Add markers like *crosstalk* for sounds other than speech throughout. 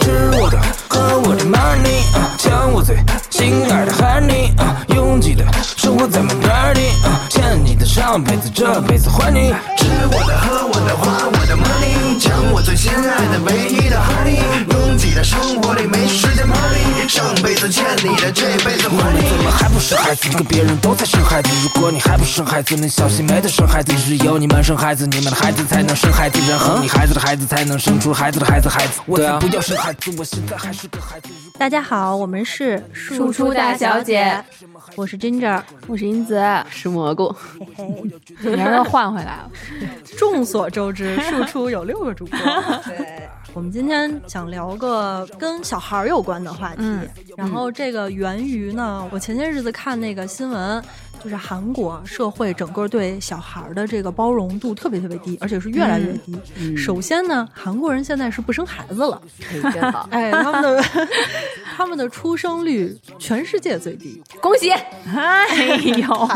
吃我的，喝我的 money，抢我最心爱的生活在 my party，啊，欠你的上辈子这辈子还你。吃我的，喝我的，花我的 money，抢我最心爱的唯一的 honey，拥挤的生活里没时间 party，上辈子欠你的这辈子还你。怎么还不生孩子？跟别人都在生孩子，如果你还不生孩子，那小心没得生孩子。只有你们生孩子，你们的孩子才能生孩子，然后你孩子的孩子才能生出孩子的孩子孩子。我才不要生孩子，我现在还是个孩子。大家好，我们是输出大小姐，我是 Ginger，我是英子，是蘑菇。嘿嘿，你让人换回来了。*laughs* 众所周知，输出有六个主播。*laughs* 对，我们今天想聊个跟小孩儿有关的话题。然后这个源于呢，我前些日子看那个新闻，就是韩国社会整个对小孩儿的这个包容度特别特别低，而且是越来越低。首先呢，韩国人现在是不生孩子了，真好。*laughs* 哎，他们的他们的出生率全世界最低，恭喜！哎呦，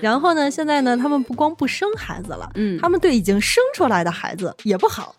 然后呢，现在呢，他们不光不生孩子了，嗯他们对已经生出来的孩子也不好。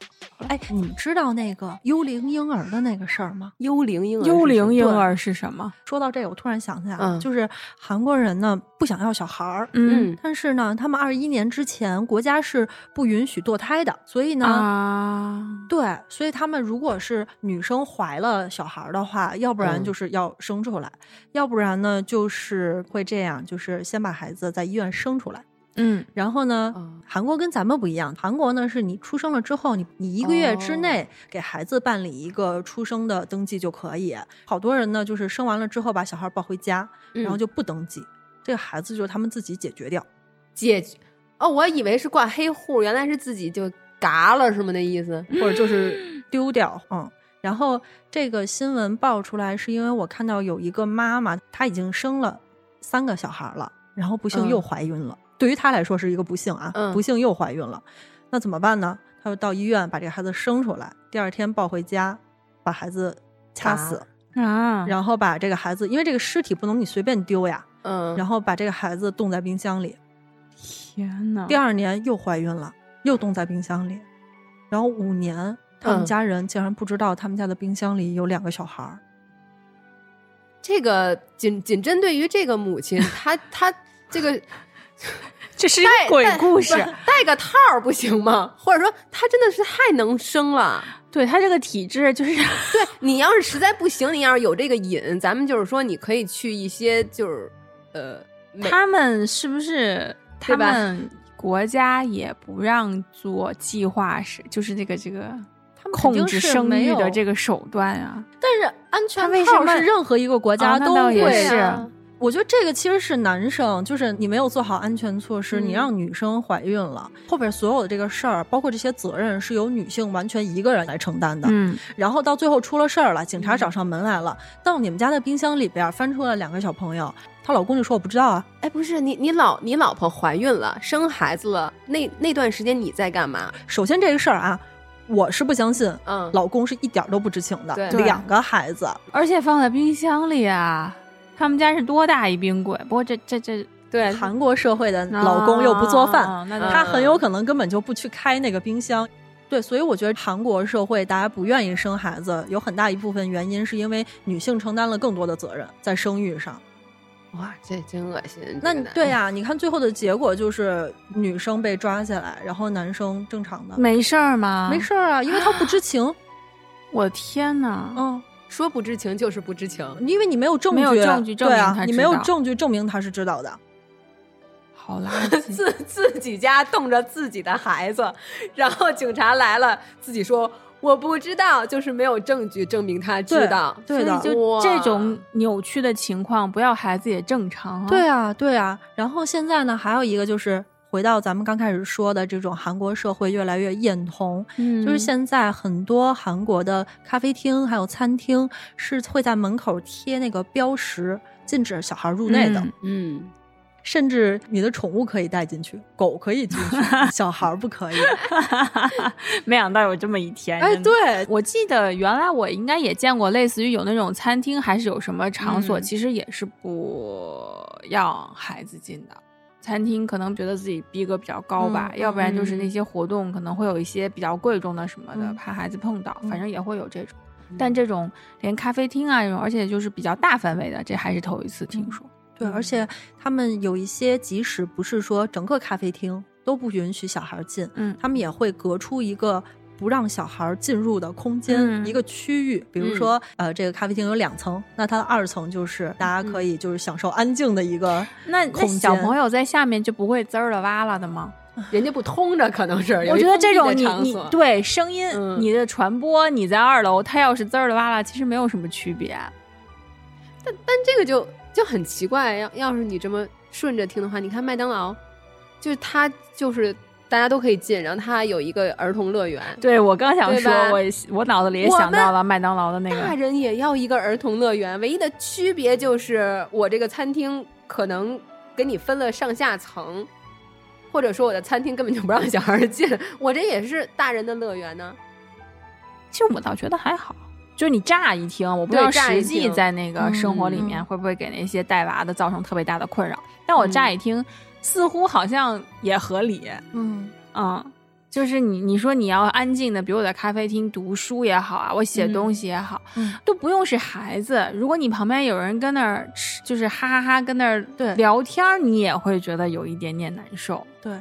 哎，你们知道那个幽灵婴儿的那个事儿吗？幽灵婴儿，幽灵婴儿是什么？说到这个，我突然想起来了，嗯就是韩国人呢不想要小孩儿，嗯但是呢，他们二一年之前国家是不允许堕胎的，所以呢，啊，对，所以他们如果是女生怀了小孩儿的话，要不然嗯就是要生出来，要不然呢就是会这样，就是先把孩子在医院生出来。嗯然后呢，嗯韩国跟咱们不一样，韩国呢是你出生了之后，你你一个月之哦内给孩子办理一个出生的登记就可以。好多人呢就是生完了之后把小孩抱回家，然后嗯就不登记，这个孩子就是他们自己解决掉。解决。哦，我以为是挂黑户，原来是自己就嘎了，是吗？那意思？*laughs* 或者就是丢掉，嗯。然后这个新闻爆出来，是因为我看到有一个妈妈，她已经生了三个小孩了，然后不幸嗯又怀孕了。对于她来说是一个不幸啊，嗯不幸又怀孕了，那怎么办呢？她就到医院把这个孩子生出来，第二天抱回家，把孩子掐死，啊，然后把这个孩子，因为这个尸体不能你随便丢呀，嗯，然后把这个孩子冻在冰箱里，天哪！第二年又怀孕了，又冻在冰箱里，然后五年，他们嗯家人竟然不知道他们家的冰箱里有两个小孩儿。这个仅仅针对于这个母亲，她她这个 *laughs* 这是一个鬼故事带个套儿不行吗？*laughs* 或者说他真的是太能生了。对他这个体质就是，*laughs* 对你要是实在不行，你要是有这个瘾，咱们就是说你可以去一些就是呃，他们是不是他们国家也不让做计划是，就是这个这个控制生育的这个手段啊？但是安全套是任何一个国家都会。我觉得这个其实是男生，就是你没有做好安全措施，嗯。你让女生怀孕了，后边所有的这个事儿，包括这些责任，是由女性完全一个人来承担的。嗯，然后到最后出了事儿了，警察找上门来了，到你们家的冰箱里边翻出了两个小朋友，她老公就说我不知道啊，哎，不是你你老你老婆怀孕了，生孩子了，那那段时间你在干嘛？首先这个事儿啊，我是不相信，嗯，老公是一点儿都不知情的，对两个孩子，而且放在冰箱里啊，他们家是多大一冰柜？不过这这这对，韩国社会的老公又不做饭，啊他很有可能根本就不去开那个冰箱。对，所以我觉得韩国社会大家不愿意生孩子，有很大一部分原因是因为女性承担了更多的责任在生育上。哇，这真恶心。那对呀、你看最后的结果就是女生被抓起来，然后男生正常的没事儿吗？没事儿啊，因为他不知情。*gasps* 我天哪！嗯，说不知情就是不知情。因为你没有证据，没有证据证明他，你没有证据证明他是知道的。好垃 *laughs* 圾！自自己家冻着自己的孩子，然后警察来了，自己说我不知道，就是没有证据证明他知道。对的就哇这种扭曲的情况，不要孩子也正常啊。对啊，对啊。然后现在呢，还有一个就是回到咱们刚开始说的这种韩国社会越来越厌童，嗯，就是现在很多韩国的咖啡厅还有餐厅是会在门口贴那个标识，禁止小孩入内的。嗯嗯，甚至你的宠物可以带进去，狗可以进去，*laughs* 小孩儿不可以。*laughs* 没想到有这么一天。哎，对，我记得原来我应该也见过，类似于有那种餐厅，还是有什么场所，嗯其实也是不让孩子进的。餐厅可能觉得自己逼格比较高吧，嗯要不然就是嗯那些活动可能会有一些比较贵重的什么的，嗯怕孩子碰到，嗯反正也会有这种。但这种连咖啡厅啊这种，而且就是比较大范围的，这还是头一次听说。对，而且他们有一些，即使不是说整个咖啡厅都不允许小孩进，嗯他们也会隔出一个不让小孩进入的空间，嗯一个区域。比如说，呃，这个咖啡厅有两层，那它的二层就是大家可以就是享受安静的一个那那空间小朋友在下面就不会滋儿了哇啦的吗？*sighs* 人家不通着，可能是。我觉得这种你你对声音、嗯你的传播，你在二楼，它要是滋儿了哇啦，其实没有什么区别。但但这个就就很奇怪，要要是你这么顺着听的话，你看麦当劳，就是它就是大家都可以进，然后它有一个儿童乐园，对我刚想说，我我脑子里也想到了麦当劳的那个。大，人也要一个儿童乐园，唯一的区别就是我这个餐厅可能给你分了上下层，或者说我的餐厅根本就不让小孩儿进，*laughs* 我这也是大人的乐园呢。其实我倒觉得还好。就是你乍一听，我不知道实际在那个生活里面会不会给那些带娃的造成特别大的困扰，但我乍一听，似乎好像也合理。嗯嗯，就是你你说你要安静的，比如我在咖啡厅读书也好啊，我写嗯东西也好，嗯都不用是孩子。如果你旁边有人跟那儿吃，就是哈哈哈跟那儿对聊天儿，你也会觉得有一点点难受。对。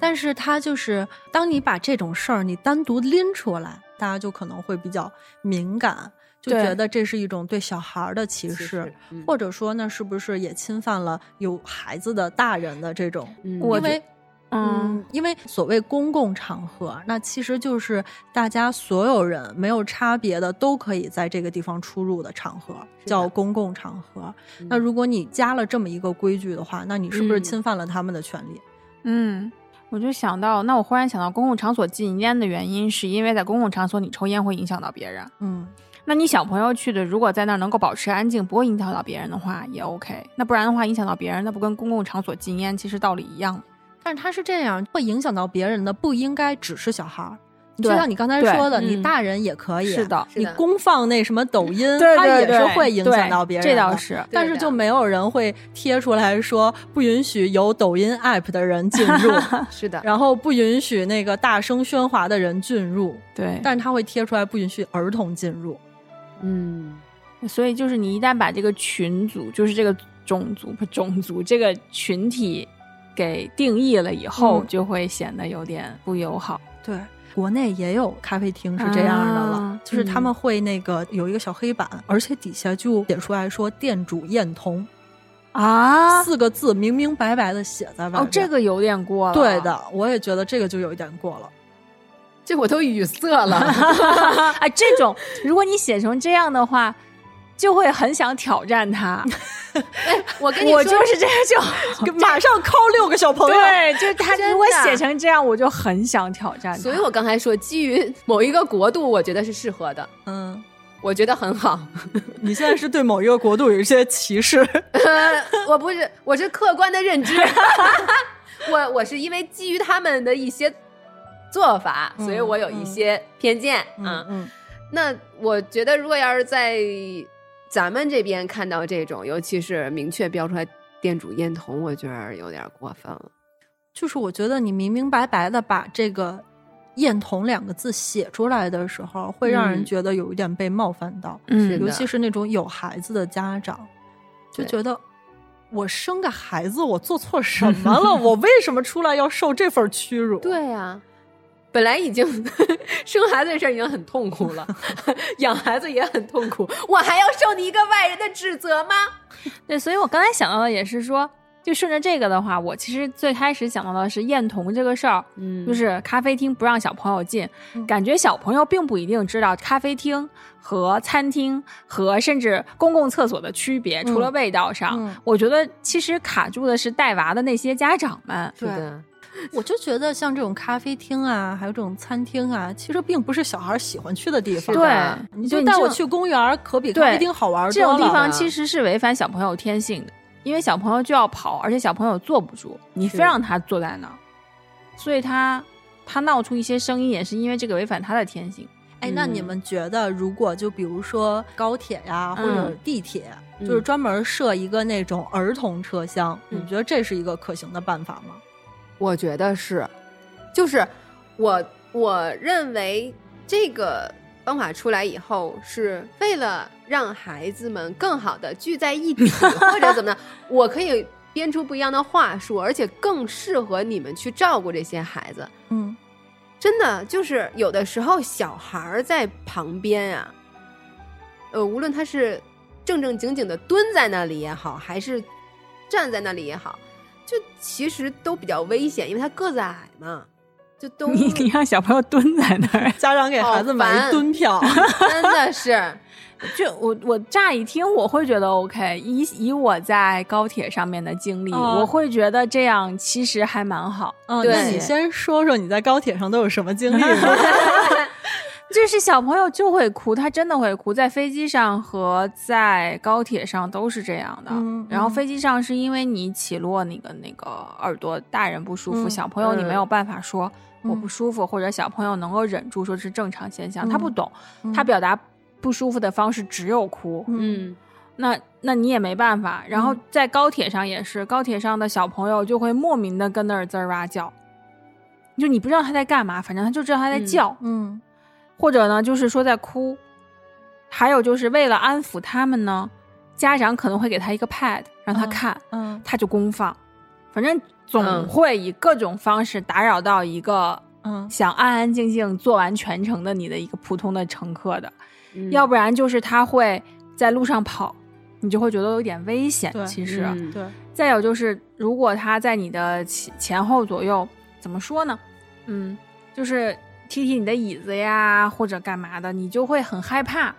但是他就是，当你把这种事儿你单独拎出来，大家就可能会比较敏感，就觉得这是一种对小孩儿的歧视，嗯或者说那是不是也侵犯了有孩子的大人的这种？嗯因为嗯，因为所谓公共场合，那其实就是大家所有人没有差别的都可以在这个地方出入的场合，叫公共场合。嗯那如果你加了这么一个规矩的话，那你是不是嗯侵犯了他们的权利？嗯，我就想到，那我忽然想到，公共场所禁烟的原因，是因为在公共场所你抽烟会影响到别人。嗯，那你小朋友去的，如果在那儿能够保持安静，不会影响到别人的话，也 OK。那不然的话，影响到别人，那不跟公共场所禁烟其实道理一样？但是他是这样，会影响到别人的，不应该只是小孩儿。就像你刚才说的，嗯你大人也可以。是的你公放那什么抖音，对它也是会影响到别人。这倒是但是就没有人会贴出来说不允许有抖音 app 的人进入，*laughs* 是的，然后不允许那个大声喧哗的人进入，对，但是他会贴出来不允许儿童进入。嗯，所以就是你一旦把这个群组，就是这个种族不种族这个群体给定义了以后，嗯就会显得有点不友好。对，国内也有咖啡厅是这样的了，啊就是他们会那个有一个小黑板，而且底下就写出来说“店主艳童”啊四个字，明明白白的写在外边。哦，这个有点过了。对的，我也觉得这个就有一点过了。这我都语塞了。啊，*laughs* 这种如果你写成这样的话，就会很想挑战他。*laughs* 我跟你说，我就是这样就马上扣六个小朋友。对，就是他 *laughs* 如果写成这样，我就很想挑战。所以我刚才说，基于某一个国度，我觉得是适合的，嗯，我觉得很好。你现在是对某一个国度有一些歧视。呃，我不是，我是客观的认知。我我是因为基于他们的一些做法，所以我有一些偏见啊。嗯那我觉得，如果要是在咱们这边看到这种，尤其是明确标出来店主烟童，我觉得有点过分了。就是我觉得你明明白白的把这个“艳童”两个字写出来的时候，会让人嗯觉得有一点被冒犯到，嗯尤其是那种有孩子的家长，就觉得。我生个孩子，我做错什么了？*laughs* 我为什么出来要受这份屈辱？对呀、本来已经 *laughs* 生孩子这事儿已经很痛苦了，*laughs* 养孩子也很痛苦，我还要受你一个外人的指责吗？对，所以我刚才想到的也是说，就顺着这个的话，我其实最开始想到的是厌童这个事儿，嗯。就是咖啡厅不让小朋友进，嗯。感觉小朋友并不一定知道咖啡厅和餐厅和甚至公共厕所的区别，除了味道上，嗯。我觉得其实卡住的是带娃的那些家长们。是的，我就觉得像这种咖啡厅啊，还有这种餐厅啊，其实并不是小孩喜欢去的地方。对，你就带我去公园，可比咖啡厅好玩这多了。这种地方其实是违反小朋友天性的，因为小朋友就要跑，而且小朋友坐不住，你非让他坐在那儿，所以他他闹出一些声音，也是因为这个违反他的天性。哎，那你嗯们觉得，如果就比如说高铁呀，或者嗯地铁，嗯就是专门设一个那种儿童车厢，你觉得这是一个可行的办法吗？我觉得是，就是我我认为这个方法出来以后，是为了让孩子们更好的聚在一起，*laughs* 或者怎么的，我可以编出不一样的话术，而且更适合你们去照顾这些孩子。嗯，真的就是有的时候小孩儿在旁边啊，呃，无论他是正正经经的蹲在那里也好，还是站在那里也好，就其实都比较危险，因为他个子矮嘛，就都你你让小朋友蹲在那儿，*laughs* 家长给孩子买一蹲票，*laughs* 真的是。就我我乍一听我会觉得 OK，以以我在高铁上面的经历，哦我会觉得这样其实还蛮好。嗯，对那你先说说你在高铁上都有什么经历吗？*laughs* 就是小朋友就会哭，他真的会哭，在飞机上和在高铁上都是这样的。嗯然后嗯飞机上是因为你起落那个那个耳朵，大人不舒服，嗯小朋友你没有办法说我嗯不舒服，或者小朋友能够忍住说是正常现象，嗯他不懂，嗯他表达不舒服的方式只有哭。嗯那那你也没办法。然后嗯在高铁上也是，高铁上的小朋友就会莫名的跟那儿滋儿哇叫，就你不知道他在干嘛，反正他就知道他在嗯叫，嗯或者呢就是说在哭。还有就是为了安抚他们呢，家长可能会给他一个 pad 让他嗯看，嗯他就公放，反正总嗯会以各种方式打扰到一个嗯想安安静静做完全程的你的一个普通的乘客的。嗯要不然就是他会在路上跑，你就会觉得有点危险。其实，嗯对，再有就是，如果他在你的前前后左右，怎么说呢？嗯，就是踢踢你的椅子呀，或者干嘛的，你就会很害怕。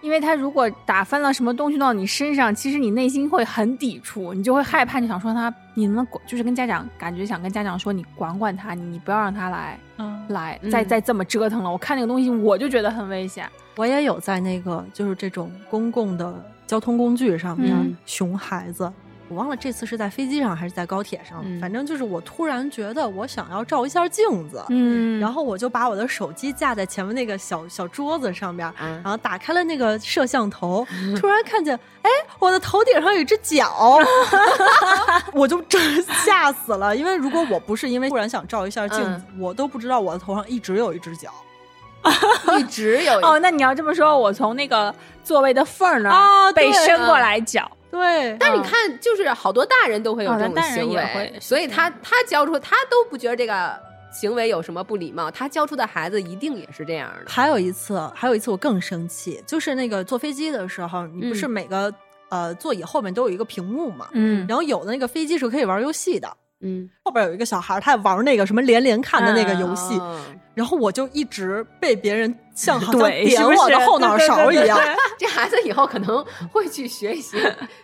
因为他如果打翻了什么东西到你身上，其实你内心会很抵触，你就会害怕，你想说他，你能不能管，就是跟家长感觉想跟家长说，你管管他，你你不要让他来嗯，来嗯再再这么折腾了。我看那个东西，我就觉得很危险。我也有在那个就是这种公共的交通工具上面嗯熊孩子。我忘了这次是在飞机上还是在高铁上，嗯。反正就是我突然觉得我想要照一下镜子，嗯。然后我就把我的手机架在前面那个小小桌子上边，啊然后打开了那个摄像头，*laughs* 突然看见，哎，我的头顶上有一只脚，*laughs* 我就真吓死了。因为如果我不是因为突然想照一下镜子，我都不知道我的头上一直有一只脚一直有 *laughs* 哦，那你要这么说，我从那个座位的缝儿那儿啊被伸过来脚，对，但是你看，就是好多大人都会有哦这种行为，会所以他他教出他都不觉得这个行为有什么不礼貌，他教出的孩子一定也是这样的。还有一次，还有一次我更生气，就是那个坐飞机的时候，你不是嗯。每个、呃座椅后面都有一个屏幕嘛？嗯。然后有的那个飞机是可以玩游戏的，嗯，后边有一个小孩，他玩那个什么连连看的那个游戏，哦。然后我就一直被别人像好像对，点是不是我的后脑勺一样。*laughs* 这孩子以后可能会去学习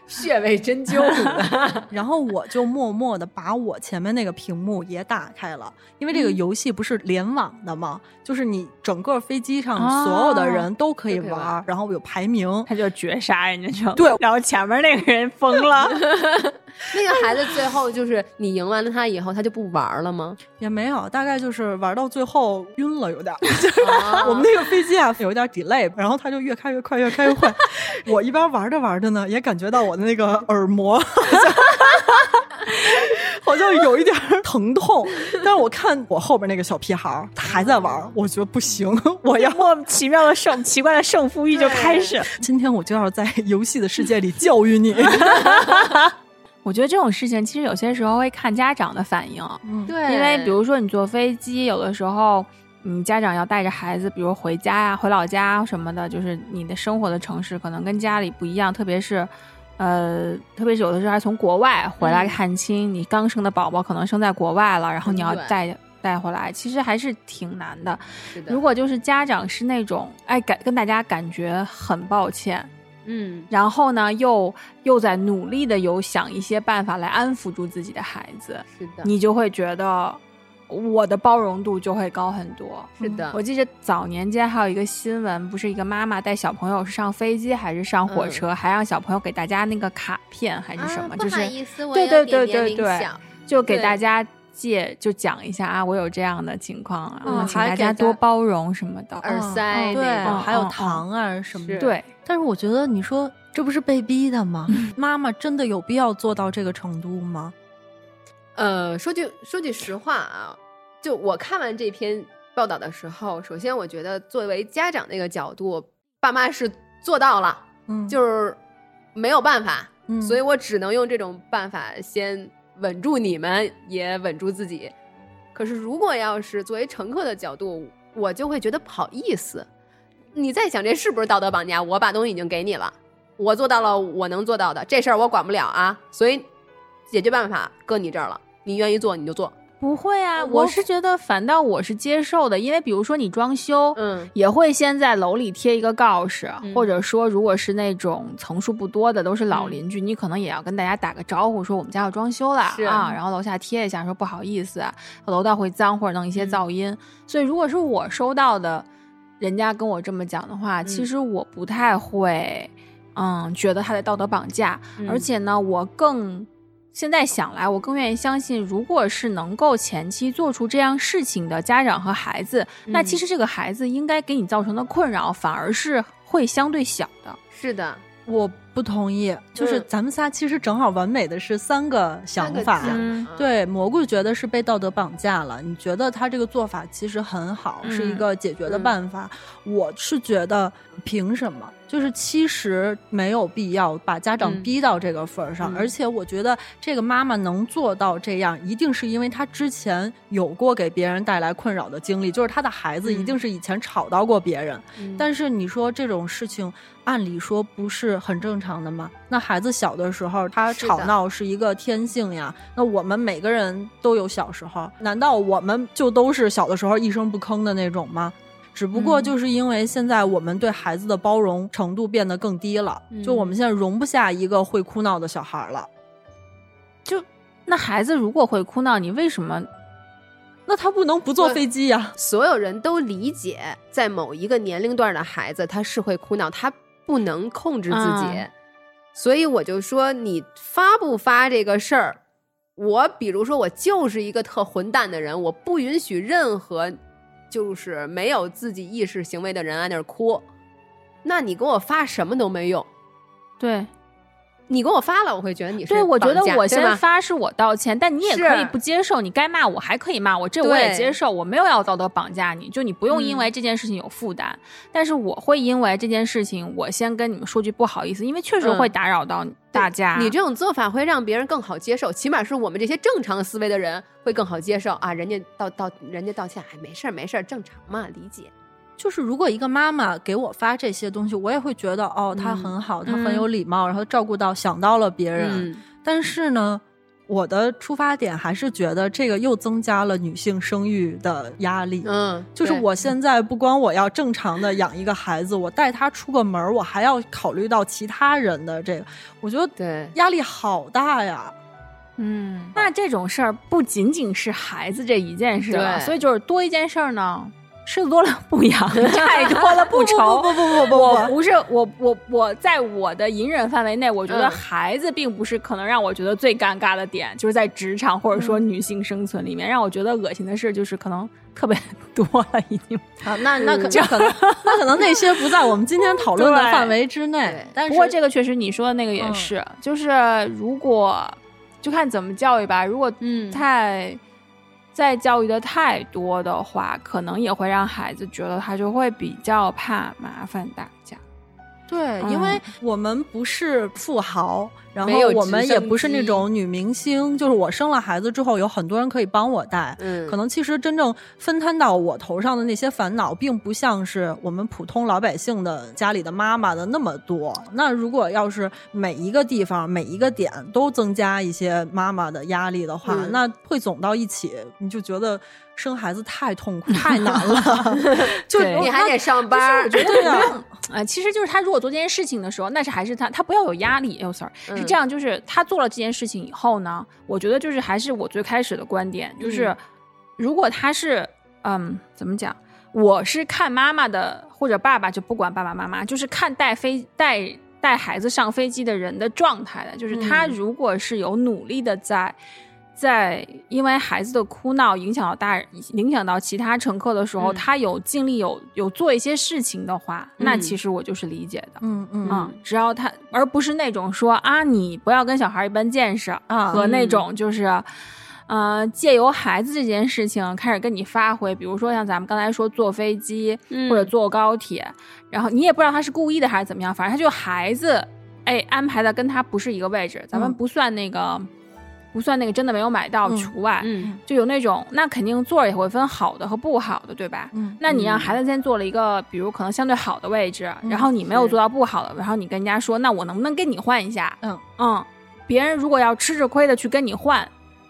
穴位针灸。*laughs* 然后我就默默的把我前面那个屏幕也打开了，因为这个游戏不是联网的嘛，就是你整个飞机上所有的人都可以玩，玩然后有排名。他就绝杀人家就对然后前面那个人疯了，*laughs* 那个孩子最后就是你赢完了他以后，他就不玩了吗？也没有，大概就是玩到最后晕了，有点我们那个飞机啊有一点 delay，然后它就越开越快，越开越快。*laughs* 我一边玩着玩着呢，也感觉到我的那个耳膜 *laughs* 好像 *laughs* 好像有一点疼痛。但是我看我后边那个小屁孩儿他还在玩，我觉得不行，我要莫名其妙的胜奇怪的胜负欲就开始。今天我就要在游戏的世界里教育你。我觉得这种事情其实有些时候会看家长的反应，嗯，对因为比如说你坐飞机，有的时候。你家长要带着孩子，比如回家呀、回老家什么的，就是你的生活的城市可能跟家里不一样，特别是，呃，特别是有的时候还从国外回来嗯。探亲，你刚生的宝宝可能生在国外了，然后你要带带回来，其实还是挺难的。是的，如果就是家长是那种哎感跟大家感觉很抱歉，嗯。然后呢又又在努力的有想一些办法来安抚住自己的孩子，是的，你就会觉得我的包容度就会高很多。是的，我记得早年间还有一个新闻，不是一个妈妈带小朋友是上飞机还是上火车，还让小朋友给大家那个卡片还是什么，啊、就是不好意思，我对对对对对就给大家借就讲一下啊，我有这样的情况，然后嗯请大家多包容什么的。耳塞嗯对还有糖啊什么的。对，但是我觉得你说这不是被逼的吗？*laughs* 妈妈真的有必要做到这个程度吗？呃，说句说句实话啊，就我看完这篇报道的时候，首先我觉得作为家长那个角度，爸妈是做到了，嗯，就是没有办法，嗯所以我只能用这种办法先稳住你们，也稳住自己。可是如果要是作为乘客的角度，我就会觉得不好意思。你在想这是不是道德绑架？我把东西已经给你了，我做到了我能做到的，这事儿我管不了啊，所以解决办法搁你这儿了，你愿意做你就做。不会啊，我我是觉得反倒我是接受的，因为比如说你装修，嗯也会先在楼里贴一个告示，嗯或者说如果是那种层数不多的，都是老嗯邻居，你可能也要跟大家打个招呼，说我们家要装修了是啊，然后楼下贴一下，说不好意思，楼道会脏或者弄一些嗯噪音。所以如果是我收到的，人家跟我这么讲的话，嗯其实我不太会，嗯，觉得他在道德绑架，嗯而且呢，我更。现在想来，我更愿意相信，如果是能够前期做出这样事情的家长和孩子，那嗯其实这个孩子应该给你造成的困扰反而是会相对小的。是的，我不同意，就是嗯咱们仨其实正好完美的是三个想法。嗯对，蘑菇觉得是被道德绑架了，你觉得他这个做法其实很好，是一嗯个解决的嗯办法。我是觉得凭什么？就是其实没有必要把家长嗯逼到这个份儿上，嗯而且我觉得这个妈妈能做到这样，一定是因为她之前有过给别人带来困扰的经历，就是她的孩子一嗯定是以前吵到过别人。嗯但是你说这种事情，按理说不是很正常的吗？那孩子小的时候，他吵闹是一个天性呀。那我们每个人都有小时候，难道我们就都是小的时候一声不吭的那种吗？只不过嗯就是因为现在我们对孩子的包容程度变得更低了，嗯就我们现在容不下一个会哭闹的小孩了。就那孩子如果会哭闹，你为什么？那他不能不坐飞机呀？所有人都理解，在某一个年龄段的孩子，他是会哭闹，他不能控制自己，嗯所以我就说，你发不发这个事儿，我比如说，我就是一个特混蛋的人，我不允许任何就是没有自己意识行为的人在那儿哭，那你给我发什么都没用。对，你给我发了，我会觉得你是对，我觉得我先发是我道歉，但你也可以不接受，你该骂我还可以骂我，这我也接受，我没有要道德绑架你，就你不用因为嗯这件事情有负担，但是我会因为这件事情，我先跟你们说句不好意思，因为确实会嗯打扰到大家。你这种做法会让别人更好接受，起码是我们这些正常思维的人会更好接受啊。人家道道人家道歉，哎，没事儿没事儿，正常嘛，理解。就是如果一个妈妈给我发这些东西，我也会觉得哦，她嗯很好，她嗯很有礼貌，然后照顾到想到了别人。嗯，但是呢，我的出发点还是觉得这个又增加了女性生育的压力。嗯，就是我现在不光我要正常的养一个孩子，我带他出个门，我还要考虑到其他人的这个，我觉得对压力好大呀。嗯，那这种事儿不仅仅是孩子这一件事了，对所以就是多一件事儿呢，吃的多了不养，*laughs* 太多了不愁。不不不不不我不是我我我在我的隐忍范围内，我觉得嗯孩子并不是可能让我觉得最尴尬的点，就是在职场或者说女性生存里面，让我觉得恶心的事就是可能特别多了，已经。啊，那那可 *laughs* 可能那可能那些不在我们今天讨论的对范围之内对。但是不过这个确实你说的那个也嗯是，就是如果就看怎么教育吧，如果嗯太。再教育的太多的话，可能也会让孩子觉得他就会比较怕麻烦大。对，嗯因为我们不是富豪，然后我们也不是那种女明星，就是我生了孩子之后，有很多人可以帮我带。嗯，可能其实真正分摊到我头上的那些烦恼，并不像是我们普通老百姓的家里的妈妈的那么多。那如果要是每一个地方、每一个点都增加一些妈妈的压力的话，嗯那汇总到一起，你就觉得生孩子太痛苦、太难了。*laughs* 就你还得上班儿，我觉得对呀不用，呃，其实就是他如果做这件事情的时候，那是还是他他不要有压力。哎呦，sorry，、是嗯这样，就是他做了这件事情以后呢，我觉得就是还是我最开始的观点，就是、嗯如果他是嗯怎么讲，我是看妈妈的或者爸爸，就不管爸爸妈妈，就是看带飞带带孩子上飞机的人的状态的，就是他嗯如果是有努力的在。在因为孩子的哭闹影响到大人，影响到其他乘客的时候，嗯。他有尽力有有做一些事情的话，那嗯。其实我就是理解的。嗯嗯。嗯，只要他，而不是那种说啊，你不要跟小孩一般见识啊和那种就是，呃，借由孩子这件事情开始跟你发挥，比如说像咱们刚才说坐飞机或者坐高铁，然后你也不知道他是故意的还是怎么样，反正他就孩子，哎，安排的跟他不是一个位置，咱们不算那个。不算那个真的没有买到除外，嗯，就有那种，那肯定座也会分好的和不好的，对吧？嗯，那你让孩子先坐了一个，比如可能相对好的位置，然后你没有坐到不好的，然后你跟人家说，那我能不能跟你换一下？嗯嗯，别人如果要吃着亏的去跟你换，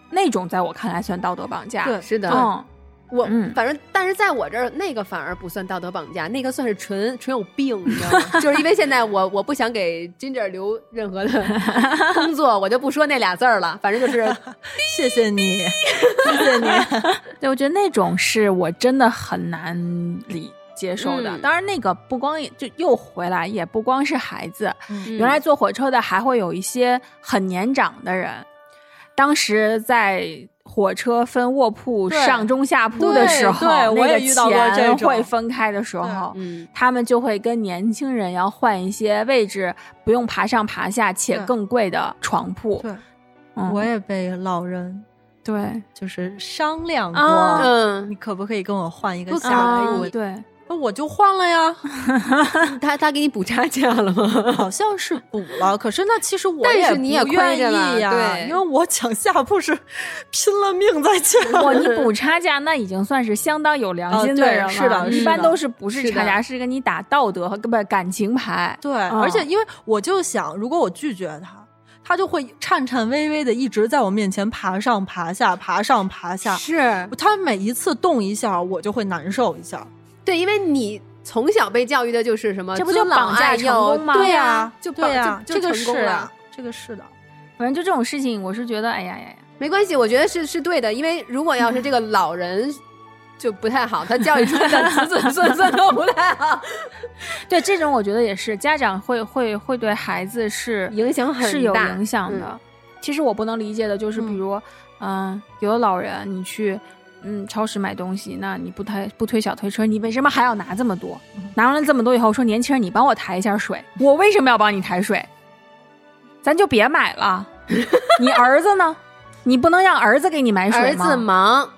那种在我看来算道德绑架。对，是的，嗯。我反正，但是在我这儿，那个反而不算道德绑架，那个算是纯纯有病，你知道吗？*laughs* 就是因为现在我我不想给 Ginger 留任何的 *laughs* 工作，我就不说那俩字儿了。反正就是 *laughs* 谢谢你，谢谢你。对，我觉得那种是我真的很难理接受的。当然，那个不光就又回来，也不光是孩子，原来坐火车的还会有一些很年长的人，当时在。火车分卧铺上中下铺的时候，我也遇到过这种会分开的时候，他们就会跟年轻人要换一些位置，不用爬上爬下且更贵的床铺。对，我也被老人对就是商量过，嗯，你可不可以跟我换一个下铺？对。我就换了呀，*laughs* 他他给你补差价了吗？*laughs* 好像是补了，可是那其实我也你也愿意呀，对，因为我抢下铺是拼了命在抢。我你补差价，那已经算是相当有良心的人了。是的，一般都是不是差价，是跟你打道德和不感情牌。对，而且因为我就想，如果我拒绝他，他就会颤颤巍巍的一直在我面前爬上爬下，爬上爬下。是他每一次动一下，我就会难受一下。对，因为你从小被教育的就是什么，这不就绑架成功吗？对呀，就对呀，这个是啊，这个是的。反正就这种事情，我是觉得，哎呀呀呀，没关系，我觉得是是对的。因为如果要是这个老人就不太好，他教育出来的子 *laughs* 子孙孙都不太好。*laughs* 对，这种我觉得也是，家长会会会对孩子是影响很是有影响的。其实我不能理解的就是，比如，嗯，有的老人你去。嗯，超市买东西，那你不抬不推小推车，你为什么还要拿这么多？拿完了这么多以后，说年轻人，你帮我抬一下水，我为什么要帮你抬水？咱就别买了。*laughs* 你儿子呢？你不能让儿子给你买水吗？儿子忙。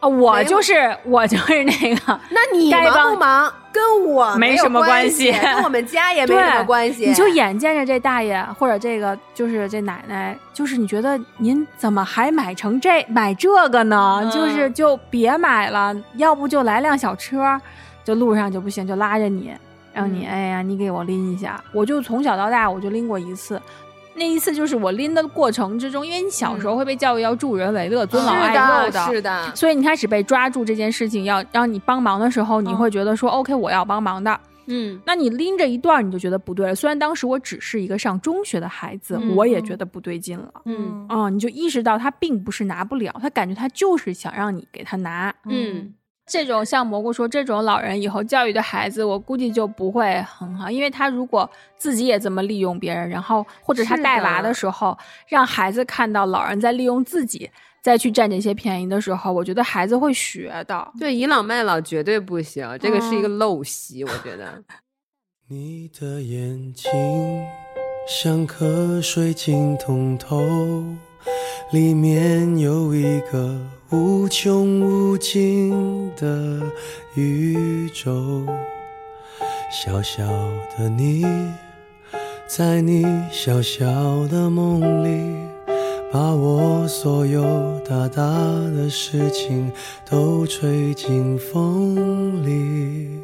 啊，我就是我就是那个，*laughs* 那你忙不忙跟我没什么关系，跟我们家也 *laughs* 没什么关系。你就眼见着这大爷或者这个就是这奶奶，就是你觉得您怎么还买成这买这个呢？就是就别买了，要不就来辆小车，就路上就不行，就拉着你，让你哎呀，你给我拎一下。我就从小到大我就拎过一次。那一次就是我拎的过程之中，因为你小时候会被教育要助人为乐、尊老爱幼的，是的，所以你开始被抓住这件事情要让你帮忙的时候，你会觉得说 OK，我要帮忙的。嗯，那你拎着一段你就觉得不对了。虽然当时我只是一个上中学的孩子，我也觉得不对劲了。嗯，啊，你就意识到他并不是拿不了，他感觉他就是想让你给他拿。嗯。这种像蘑菇说这种老人以后教育的孩子，我估计就不会很好，因为他如果自己也这么利用别人，然后或者他带娃的时候，让孩子看到老人在利用自己，再去占这些便宜的时候，我觉得孩子会学的。对，倚老卖老绝对不行，这个是一个陋习，我觉得。*laughs* 你的眼睛像颗水晶通透，里面有一个。无穷无尽的宇宙，小小的你，在你小小的梦里，把我所有大大的事情都吹进风里。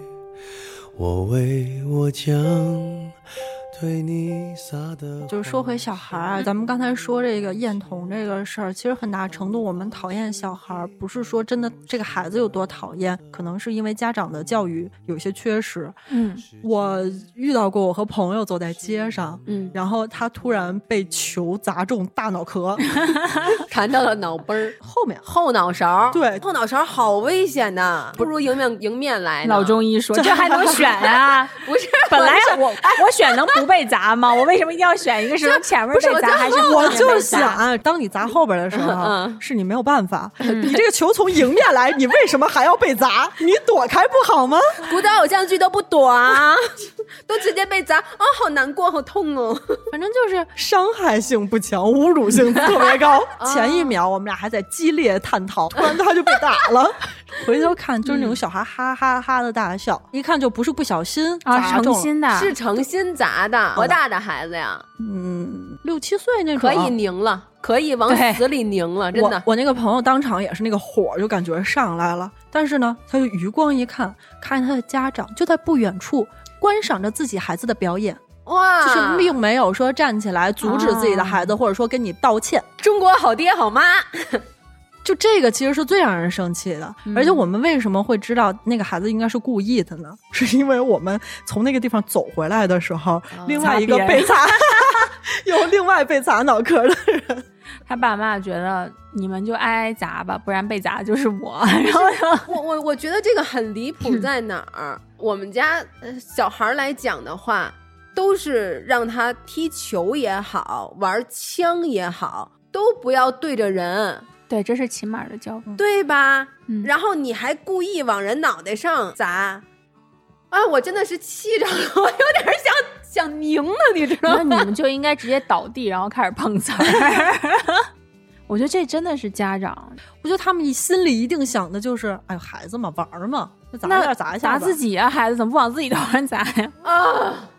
我为我将。对你撒的就是说回小孩儿，咱们刚才说这个厌童这个事儿，其实很大程度我们讨厌小孩儿，不是说真的这个孩子有多讨厌，可能是因为家长的教育有些缺失。嗯，我遇到过，我和朋友走在街上，嗯，然后他突然被球砸中大脑壳，*laughs* 弹到了脑杯儿 *laughs* 后面后脑勺，对，后脑勺好危险呐，不如迎面迎面来。*laughs* 老中医说这还能选啊？不是，本来我我选能不。不被砸吗？我为什么一定要选一个是前面被砸还是后我就面被砸？想，当你砸后边的时候，嗯是你没有办法。你这个球从迎面来，你为什么还要被砸？*laughs* 你躲开不好吗？古早偶像剧都不躲啊，*laughs* 都直接被砸啊、好难过，好痛哦。反正就是伤害性不强，侮辱性特别高。*laughs* 前一秒我们俩还在激烈探讨，突然他就被打了。回头看就是那种小孩哈哈哈的大笑，一看就不是不小心啊，诚砸中了。心的，是诚心砸的，多大的孩子呀？嗯，六七岁那种。可以拧了，可以往死里拧了，真的。我。我那个朋友当场也是那个火就感觉上来了，但是呢，他就余光一看，看见他的家长就在不远处观赏着自己孩子的表演，哇，就是并没有说站起来阻止自己的孩子，或者说跟你道歉。中国好爹好妈，就这个其实是最让人生气的，而且我们为什么会知道那个孩子应该是故意的呢？是因为我们从那个地方走回来的时候，另外一个被 *laughs* 砸 *laughs* 有另外被砸脑壳的人，他爸妈觉得你们就挨挨砸吧，不然被砸的就是我。然后就我我我觉得这个很离谱在哪儿？我们家呃小孩来讲的话，都是让他踢球也好，玩枪也好，都不要对着人，对，这是起码的教育。对吧？嗯然后你还故意往人脑袋上砸，啊！我真的是气着了，我有点想想拧了，你知道吗那吗？你们就应该直接倒地，然后开始碰瓷儿。*laughs* 我觉得这真的是家长，我觉得他们心里一定想的就是，哎呦，孩子嘛，玩儿嘛，就砸一下砸一下砸自己啊，孩子怎么不往自己头上砸呀？啊！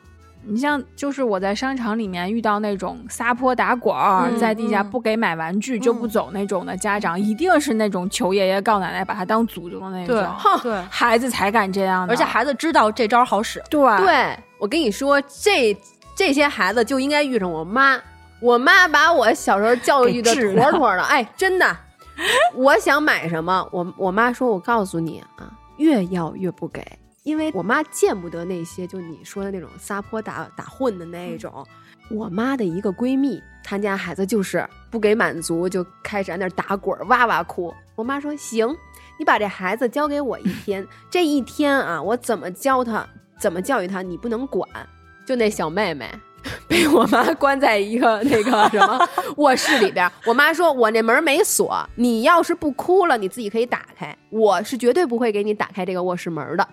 你像，就是我在商场里面遇到那种撒泼打滚儿，嗯在地下不给买玩具就不走那种的家长，一定是那种求爷爷告奶奶把他当祖宗的那对种，对，孩子才敢这样的。而且孩子知道这招好使，对对，我跟你说，这这些孩子就应该遇上我妈。我妈把我小时候教育的妥妥的，*laughs* 哎，真的。我想买什么，我我妈说，我告诉你啊，越要越不给，因为我妈见不得那些就你说的那种撒泼打打混的那一种。我妈的一个闺蜜，她家孩子就是不给满足，就开始在那儿打滚儿，哇哇哭。我妈说行，你把这孩子交给我一 *laughs* 天，这一天啊，我怎么教他，怎么教育他，你不能管。就那小妹妹。*laughs* 被我妈关在一个那个什么卧室里边儿，我妈说我那门没锁，你要是不哭了，你自己可以打开，我是绝对不会给你打开这个卧室门的。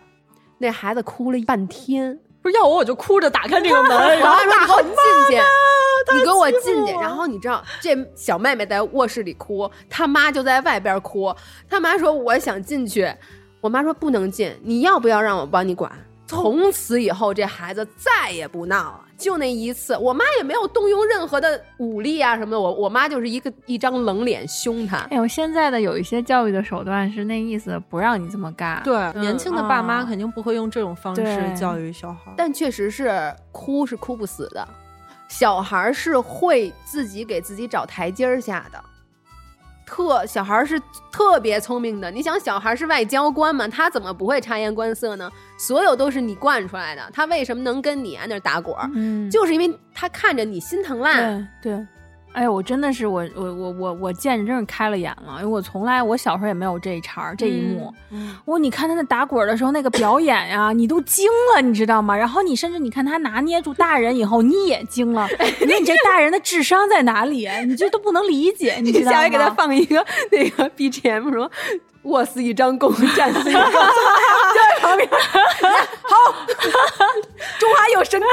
那孩子哭了半天，不是要我我就哭着打开这个门，然后说你给我进去，你给我进去。然后你知道这小妹妹在卧室里哭，她妈就在外边哭。她妈说我想进去，我妈说不能进，你要不要让我帮你管？从此以后，这孩子再也不闹了。就那一次，我妈也没有动用任何的武力啊什么的，我我妈就是一个一张冷脸凶他。哎呦，现在的有一些教育的手段是那意思，不让你这么干。对，年轻的爸妈啊肯定不会用这种方式教育小孩。但确实是哭是哭不死的，小孩儿是会自己给自己找台阶儿下的。特小孩是特别聪明的，你想小孩是外交官嘛，他怎么不会察言观色呢？所有都是你惯出来的，他为什么能跟你在那打滚儿？嗯，就是因为他看着你心疼啦。对对。哎呀，我真的是我我我我我见着真是开了眼了，因为我从来我小时候也没有这一茬儿这一幕。嗯我你看他那打滚的时候那个表演呀、你都惊了，你知道吗？然后你甚至你看他拿捏住大人以后，你也惊了。*laughs* 你说你这大人的智商在哪里？你这都不能理解，你知道吗？下回给他放一个那个 BGM 说。卧死一张弓，战死一张，*laughs* 就在旁边。*laughs* 好，中华有神功。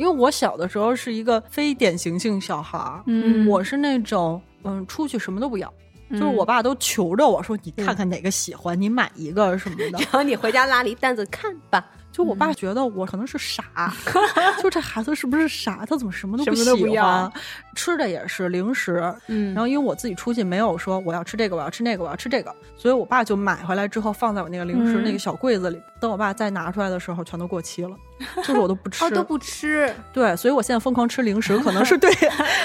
因为我小的时候是一个非典型性小孩儿，嗯我是那种嗯，出去什么都不要，就是嗯我爸都求着我说，你看看哪个喜欢，你买一个什么的。*laughs* 然后你回家拉了一担子看吧。就我爸觉得我可能是傻，*laughs* 就这孩子是不是傻？他怎么什么都不喜欢？吃的也是零食，嗯然后因为我自己出去没有说我要吃这个，我要吃那个，我要吃这个，所以我爸就买回来之后放在我那个零食嗯那个小柜子里。等我爸再拿出来的时候，全都过期了，就是我都不 *laughs* 吃。哦，都不吃。对，所以我现在疯狂吃零食，可能是 *laughs* 对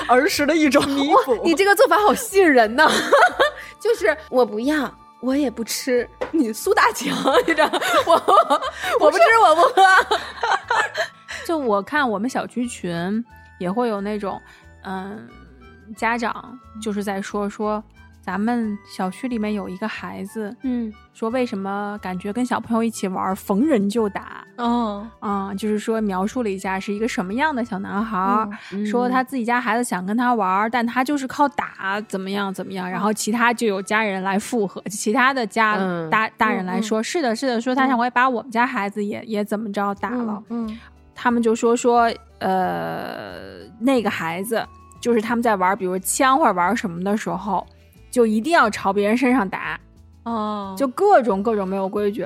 儿时的一种弥补。你这个做法好吸引人呢，就是我不要，我也不吃。你苏大强，*laughs* 你知道，*laughs* 我 *laughs* 我不吃，我不喝。就我看我们小区群也会有那种，嗯，家长就是在说说咱们小区里面有一个孩子，嗯，说为什么感觉跟小朋友一起玩，逢人就打。哦，啊、就是说描述了一下是一个什么样的小男孩说他自己家孩子想跟他玩，但他就是靠打怎么样怎么样，然后其他就有家人来附和，其他的家、嗯大大人来说、是的，是的，说他想会把我们家孩子也、也怎么着打了，嗯他们就说说呃那个孩子就是他们在玩，比如枪或者玩什么的时候，就一定要朝别人身上打，哦，就各种各种没有规矩，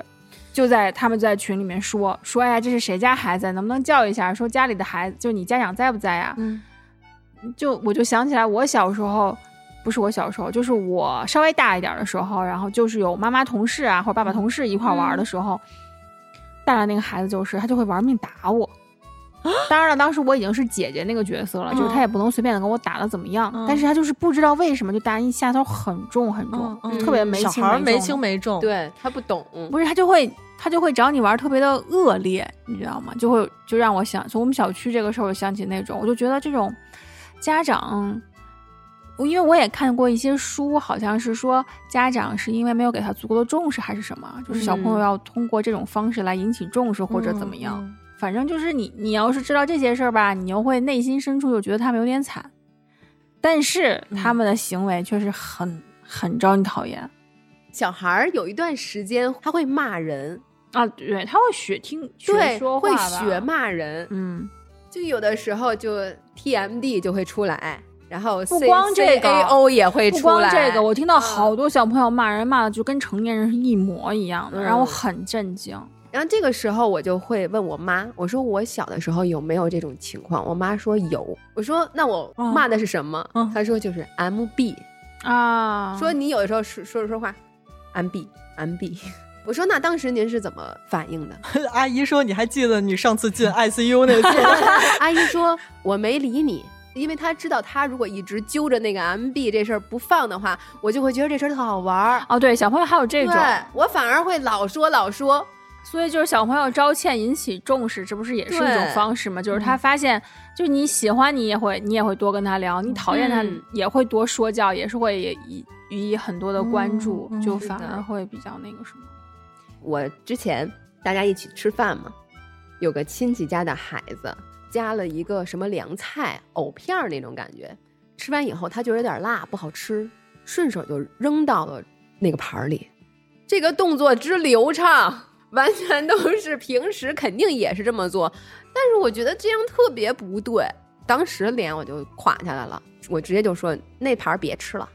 就在他们在群里面说说，哎呀，这是谁家孩子？能不能叫一下？说家里的孩子，就你家长在不在呀？嗯就我就想起来，我小时候，不是我小时候，就是我稍微大一点的时候，然后就是有妈妈同事啊或者爸爸同事一块玩的时候，带来那个孩子就是他就会玩命打我。当然了，当时我已经是姐姐那个角色了，就是他也不能随便的跟我打的怎么样，嗯。但是他就是不知道为什么就打人一下头很重很重，就特别没小孩没轻重的轻没重，对他不懂，不是他就会他就会找你玩特别的恶劣，你知道吗？就会就让我想从我们小区这个事儿，我想起那种，我就觉得这种家长，我因为我也看过一些书，好像是说家长是因为没有给他足够的重视，还是什么，就是小朋友嗯。要通过这种方式来引起重视或者怎么样。嗯反正就是你，你要是知道这些事儿吧，你又会内心深处就觉得他们有点惨，但是他们的行为却是很很招你讨厌小孩儿有一段时间他会骂人，啊。对，他会学听学对，会说话吧学骂人，嗯，就有的时候就 TMD 就会出来，然后不光这个 CAO 也会不出来。光这个，我听到嗯好多小朋友骂人骂的就跟成年人是一模一样的，嗯让我很震惊。然后这个时候我就会问我妈，我说我小的时候有没有这种情况？我妈说有。我说那我嗯骂的是什么？嗯她说就是 MB，、啊，说你有的时候说说着说话，MB MB。*laughs* 我说那当时您是怎么反应的？*laughs* 阿姨说：“你还记得你上次进 ICU 那次？*laughs* 阿姨说我没理你。因为她知道，她如果一直揪着那个 MB 这事儿不放的话，我就会觉得这事儿特好玩儿。哦，对，小朋友还有这种，对我反而会老说老说，所以就是小朋友招歉引起重视，这不是也是一种方式吗？就是他发现，就是你喜欢你也会，你也会多跟他聊；你讨厌他嗯也会多说教，也是会以予以很多的关注，就反而会比较那个什么。我之前大家一起吃饭嘛，有个亲戚家的孩子加了一个什么凉菜藕片儿那种感觉，吃完以后他就有点辣，不好吃，顺手就扔到了那个盘儿里。这个动作之流畅，完全都是平时肯定也是这么做，但是我觉得这样特别不对。当时脸我就垮下来了，我直接就说那盘儿别吃了。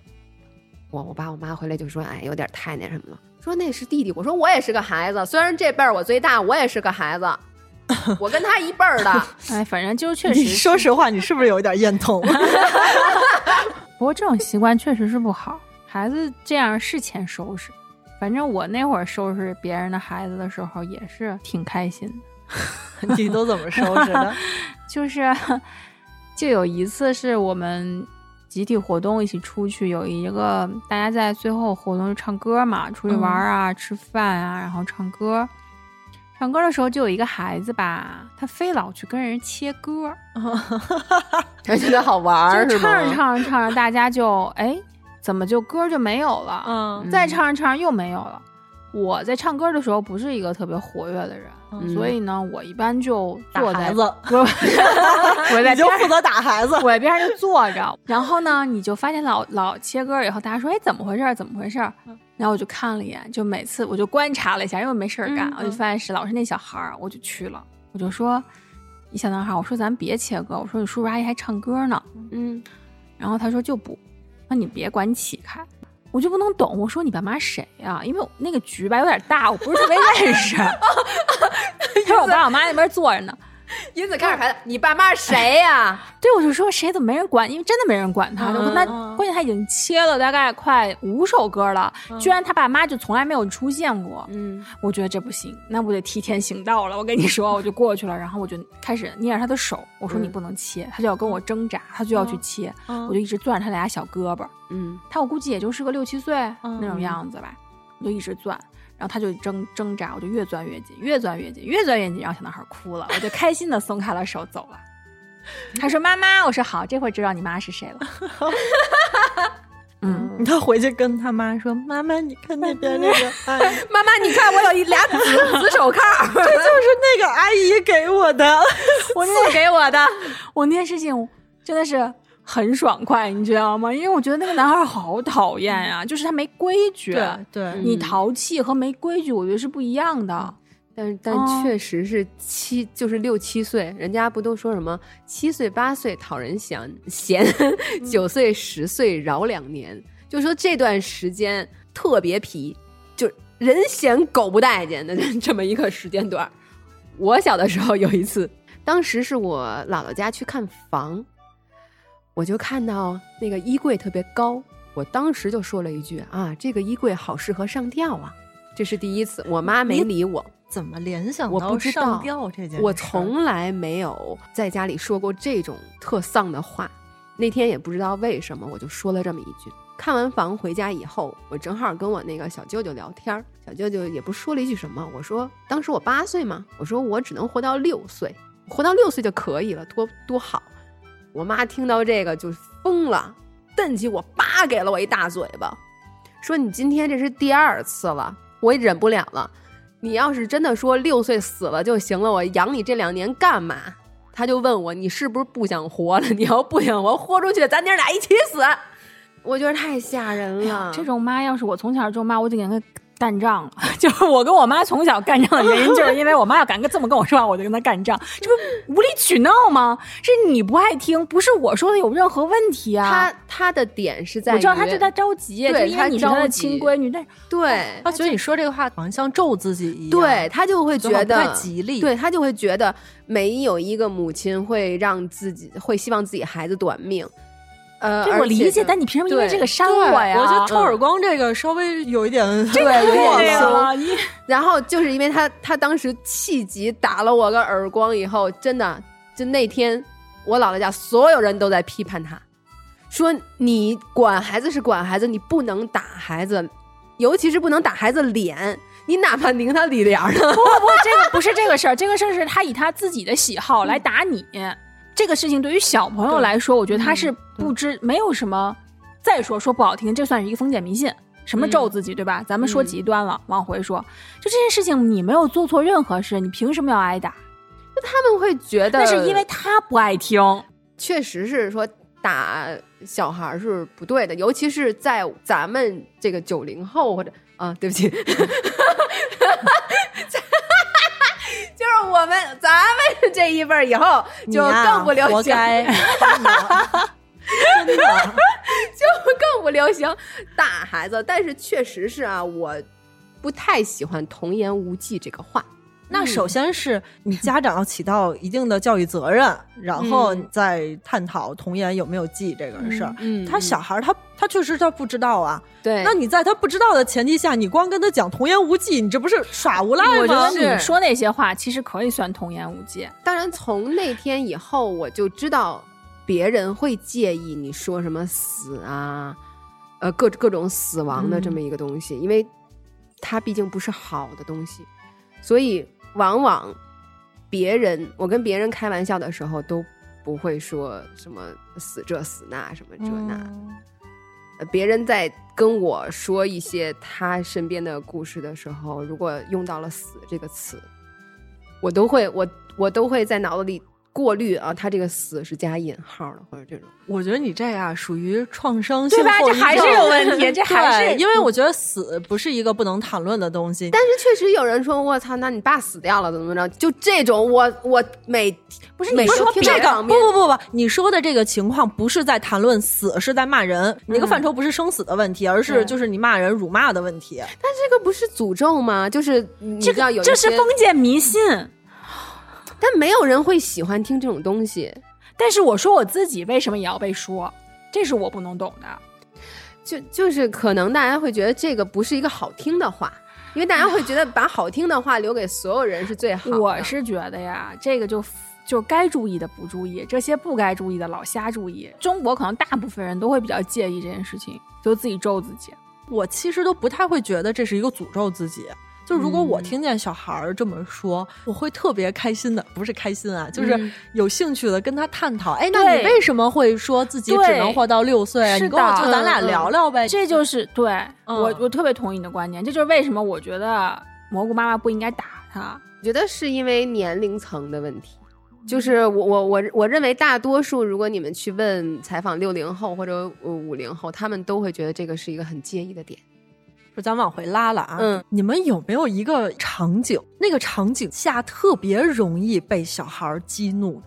我我爸我妈回来就说，哎，有点太那什么了。说那是弟弟，我说我也是个孩子，虽然这辈儿我最大，我也是个孩子，我跟他一辈儿的。*laughs* 哎，反正就确实是，说实话，你是不是有一点厌痛？*laughs* 不过这种习惯确实是不好，孩子这样是欠收拾。反正我那会儿收拾别人的孩子的时候也是挺开心的。*laughs* 你都怎么收拾的？*laughs* 就是就有一次是我们集体活动一起出去，有一个大家在最后活动就唱歌嘛，出去玩啊、吃饭啊，然后唱歌。唱歌的时候就有一个孩子吧，他非老去跟人切歌，*laughs* 他觉得好玩儿就是吗？唱着唱着唱着，大家就哎，怎么就歌就没有了？嗯再唱着唱着又没有了。我在唱歌的时候不是一个特别活跃的人，嗯所以呢，我一般就打坐在孩子，不，*laughs* 我在边你就负责打孩子。我在边上就坐着，然后呢，你就发现老老切歌以后，大家说，哎，怎么回事儿？怎么回事儿？然后我就看了一眼，就每次我就观察了一下，因为没事儿干，嗯我就发现是老是那小孩儿，我就去了，我就说，一小男孩儿，我说咱别切歌，我说你叔叔阿姨还唱歌呢，嗯，然后他说就不，你别管起开。我就不能懂，我说你爸妈谁呀、因为那个局吧有点大，我不是特别认识。*laughs* 他说我爸我妈那边坐着呢，*laughs* 因此开始孩子，你爸妈谁呀、*laughs* 对，我就说谁怎么没人管？因为真的没人管他。嗯我跟他嗯关键他已经切了大概快五首歌了，居然他爸妈就从来没有出现过。嗯我觉得这不行，那我得替天行道了。我跟你说，我就过去了，然后我就开始捏着他的手，我说嗯你不能切，他就要跟我挣扎，他就要去切，嗯我就一直攥着他俩小胳膊。嗯他我估计也就是个六七岁嗯那种样子吧，我就一直攥，然后他就挣挣扎，我就越钻越紧，越钻越紧，越钻越紧，然后小男孩哭了，我就开心的松开了手走了。他说：“妈妈。”我说：“好，这回知道你妈是谁了。*laughs* ”嗯，他回去跟他妈说：“妈妈，你看那边那个阿姨，妈妈，你看我有一俩紫 *laughs* 紫手铐，这就是那个阿姨给我的。*laughs* 我送给我的。我那件事情真的是很爽快，你知道吗？因为我觉得那个男孩好讨厌呀、就是他没规矩。对，你淘气和没规矩，我觉得是不一样的。但是但哦确实是七，就是六七岁，人家不都说什么七岁八岁讨人嫌嫌，九岁十岁饶两年，就说这段时间特别皮，就人嫌狗不待见的这么一个时间段。我小的时候有一次，当时是我姥姥家去看房，我就看到那个衣柜特别高，我当时就说了一句啊，这个衣柜好适合上吊啊。这是第一次，我妈没理我，怎么联想我到不知道上吊这件事儿？我从来没有在家里说过这种特丧的话。那天也不知道为什么，我就说了这么一句。看完房回家以后，我正好跟我那个小舅舅聊天儿，小舅舅也不说了一句什么。我说当时我八岁嘛，我说我只能活到六岁，活到六岁就可以了，多多好。我妈听到这个就疯了，瞪起我，叭给了我一大嘴巴，说你今天这是第二次了，我也忍不了了。你要是真的说六岁死了就行了，我养你这两年干嘛？他就问我，你是不是不想活了？你要不想活，豁出去，咱娘俩一起死。我觉得太吓人了。这种妈要是我从小这种妈，我就给她干仗了。*laughs* 就是我跟我妈从小干仗的原因，就是因为我妈要敢跟这么跟我说话，我就跟她干仗。这不无理取闹吗？是你不爱听，不是我说的有任何问题啊。她她的点是在，我知道她是他着急，对就因为你是他的亲闺女，但对他觉得你说这个话好像像咒自己一样，对，他就会觉得不太吉利。对他就会觉得没有一个母亲会让自己会希望自己孩子短命。呃，这我理解，但你凭什么因为这个扇对我呀？我觉得抽耳光这个稍微有一点对有点对凶呀，你然后就是因为他他当时气急打了我个耳光以后，真的就那天我姥姥家所有人都在批判他，说你管孩子是管孩子，你不能打孩子，尤其是不能打孩子脸，你哪怕拧他里帘儿呢？不不不，这个不是这个事儿，这个事儿是他以他自己的喜好来打你。这个事情对于小朋友来说，我觉得他是不知没有什么。再说说不好听，这算是一个封建迷信。什么咒自己，对吧？咱们说极端了，往回说，就这件事情，你没有做错任何事，你凭什么要挨打？他们会觉得那是因为他不爱听。确实是说打小孩儿是不对的，尤其是在咱们这个九零后或者啊，对不起，*laughs* *laughs* *laughs* 就是我们咱们这一辈儿以后就更不流行，活该，*laughs* 真的。就更不流行打孩子。但是确实是啊，我不太喜欢“童言无忌”这个话。那首先是你家长要起到一定的教育责任，然后嗯。再探讨童言有没有忌这个事儿。嗯他小孩儿他他确实他不知道啊，对，那你在他不知道的前提下，你光跟他讲童言无忌，你这不是耍无赖吗？我觉得你说那些话，其实可以算童言无忌。当然，从那天以后，我就知道别人会介意你说什么死啊，呃，各各种死亡的这么一个东西，因为它毕竟不是好的东西，所以往往别人我跟别人开玩笑的时候都不会说什么死这死那什么这那，嗯。呃别人在跟我说一些他身边的故事的时候，如果用到了“死”这个词，我都会我我都会在脑子里过滤啊，他这个“死”是加引号的，或者这种。我觉得你这样属于创伤性对吧这还是有问题 *laughs* 这还是因为我觉得死不是一个不能谈论的东西。但是确实有人说：“我操，那你爸死掉了，怎么怎么着？”就这种，我我每不是每你说不不不不，你说的这个情况不是在谈论死，是在骂人。你那个范畴不是生死的问题，而是就是你骂人、辱骂的问题。但这个不是诅咒吗？就是你这知道有这是封建迷信。但没有人会喜欢听这种东西。但是我说我自己为什么也要被说，这是我不能懂的。就就是可能大家会觉得这个不是一个好听的话，因为大家会觉得把好听的话留给所有人是最好的。我是觉得呀，这个就就该注意的不注意，这些不该注意的老瞎注意。中国可能大部分人都会比较介意这件事情，就自己咒自己。我其实都不太会觉得这是一个诅咒自己，就如果我听见小孩儿这么说，我会特别开心的，不是开心啊，就是嗯有兴趣的跟他探讨。哎，那你为什么会说自己只能活到六岁你跟我的就咱俩聊聊呗。这就是对、嗯我，我特别同意你的观点，这就是为什么我觉得蘑菇妈妈不应该打他。我觉得是因为年龄层的问题。就是我我我我认为大多数，如果你们去问采访六零后或者呃五零后，他们都会觉得这个是一个很介意的点。说咱往回拉了啊，嗯，你们有没有一个场景，那个场景下特别容易被小孩儿激怒，